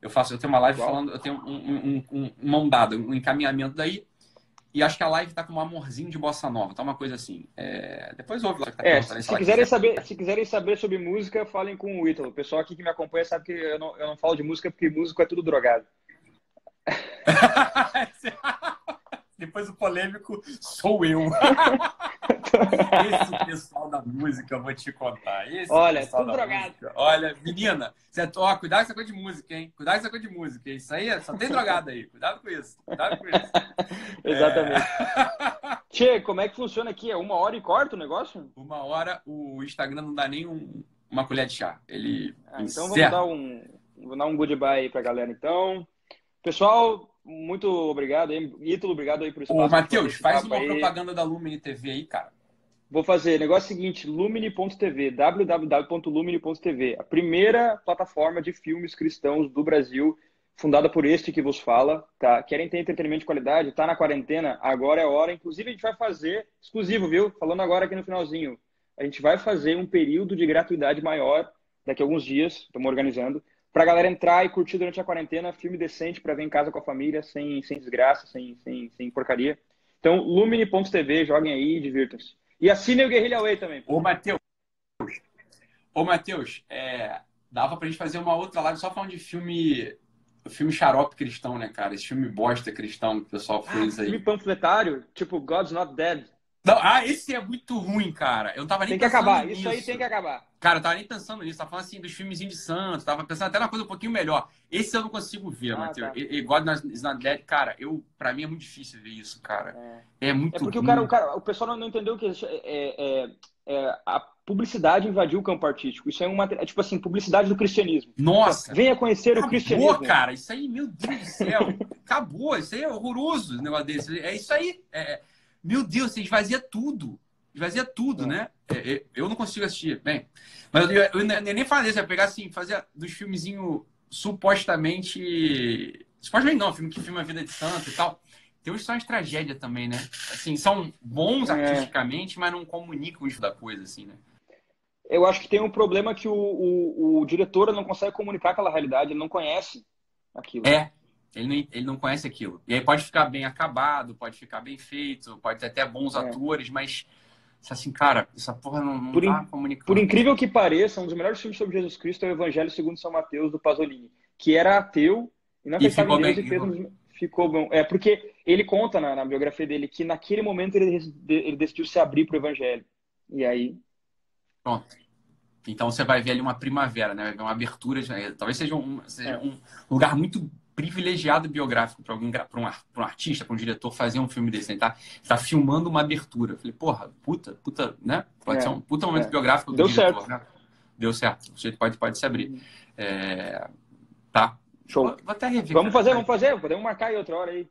Eu faço, eu tenho uma live Uau. falando, eu tenho um, um, um, um mão dada, um encaminhamento daí. E acho que a live tá com um amorzinho de bossa nova, tá uma coisa assim. É... Depois ouve lá. Tá é, se, se quiserem saber, se quiserem saber sobre música, falem com o Ítalo. O pessoal aqui que me acompanha sabe que eu não, eu não falo de música porque músico é tudo drogado. Depois o polêmico sou eu. Esse pessoal da música, eu vou te contar. Esse Olha, tudo drogado. Música. Olha, menina, você, ó, cuidado com essa coisa de música, hein? Cuidado com essa coisa de música. Isso aí só tem drogado aí. Cuidado com isso. Cuidado com isso. Exatamente. É... Tchê, como é que funciona aqui? É uma hora e corta o negócio? Uma hora, o Instagram não dá nem um, uma colher de chá. Ele. Ah, então vamos dar um. Vou dar um goodbye aí pra galera, então. Pessoal, muito obrigado aí. Ítalo, obrigado aí por espaço. Ô, Matheus, faz uma aí. propaganda da Lumine TV aí, cara. Vou fazer. Negócio seguinte, lumine.tv, www.lumine.tv. A primeira plataforma de filmes cristãos do Brasil, fundada por este que vos fala, tá? Querem ter entretenimento de qualidade, tá na quarentena, agora é hora. Inclusive, a gente vai fazer exclusivo, viu? Falando agora aqui no finalzinho. A gente vai fazer um período de gratuidade maior daqui a alguns dias, estamos organizando, pra galera entrar e curtir durante a quarentena filme decente para ver em casa com a família, sem, sem desgraça, sem, sem, sem porcaria. Então, lumine.tv, joguem aí e divirtam-se. E assinem o Guerrilha Way também. Ô, Matheus. Ô, Matheus, é, dava pra gente fazer uma outra live só falando de filme filme xarope cristão, né, cara? Esse filme bosta cristão que o pessoal ah, fez ah, aí. Filme panfletário, tipo God's Not Dead. Não, ah, esse é muito ruim, cara. Eu não tava nem Tem que acabar, nisso. isso aí tem que acabar. Cara, eu tava nem pensando nisso. Tava falando assim dos filmezinhos de Santos. Tava pensando até na coisa um pouquinho melhor. Esse eu não consigo ver, ah, Matheus. Tá. E, God is not dead, cara, eu, pra mim é muito difícil ver isso, cara. É, é muito É porque ruim. o cara, o cara, o pessoal não entendeu que é, é, é, a publicidade invadiu o campo artístico. Isso é uma, é, tipo assim, publicidade do cristianismo. Nossa! Venha conhecer acabou, o cristianismo. Acabou, cara. Isso aí, meu Deus do céu. acabou. Isso aí é horroroso, o negócio desse. É isso aí. É, meu Deus, você esvazia tudo esvazia tudo, né? É, é, eu não consigo assistir. Bem, mas eu, eu, eu nem falei, você pegar assim, fazer dos filmezinhos supostamente. Supostamente não, filme que filma a vida de santo e tal. Tem uns são de tragédia também, né? Assim, são bons é. artisticamente, mas não comunicam isso da coisa, assim, né? Eu acho que tem um problema que o, o, o diretor não consegue comunicar aquela realidade, ele não conhece aquilo. É, ele não, ele não conhece aquilo. E aí pode ficar bem acabado, pode ficar bem feito, pode ter até bons é. atores, mas assim, cara, essa porra não, não por tá in, comunicando. Por incrível que pareça, um dos melhores filmes sobre Jesus Cristo é o Evangelho segundo São Mateus, do Pasolini, que era ateu, e não acreditava em Deus e fez Ficou bom. É, porque ele conta na, na biografia dele que naquele momento ele, ele decidiu se abrir para o evangelho. E aí. Pronto. Então você vai ver ali uma primavera, né? Vai ver uma abertura. De... Talvez seja um, seja é. um lugar muito privilegiado biográfico para alguém, para um, um, artista, para um diretor fazer um filme desse. Ele tá, tá filmando uma abertura. Eu falei, porra, puta, puta, né? Pode é, ser um puta momento é. biográfico do Deu diretor, certo. né? Deu certo. O jeito pode, pode se abrir. Uhum. É... Tá. Show. Vou, vou até rever. Vamos fazer, vamos fazer. Podemos marcar aí outra hora aí.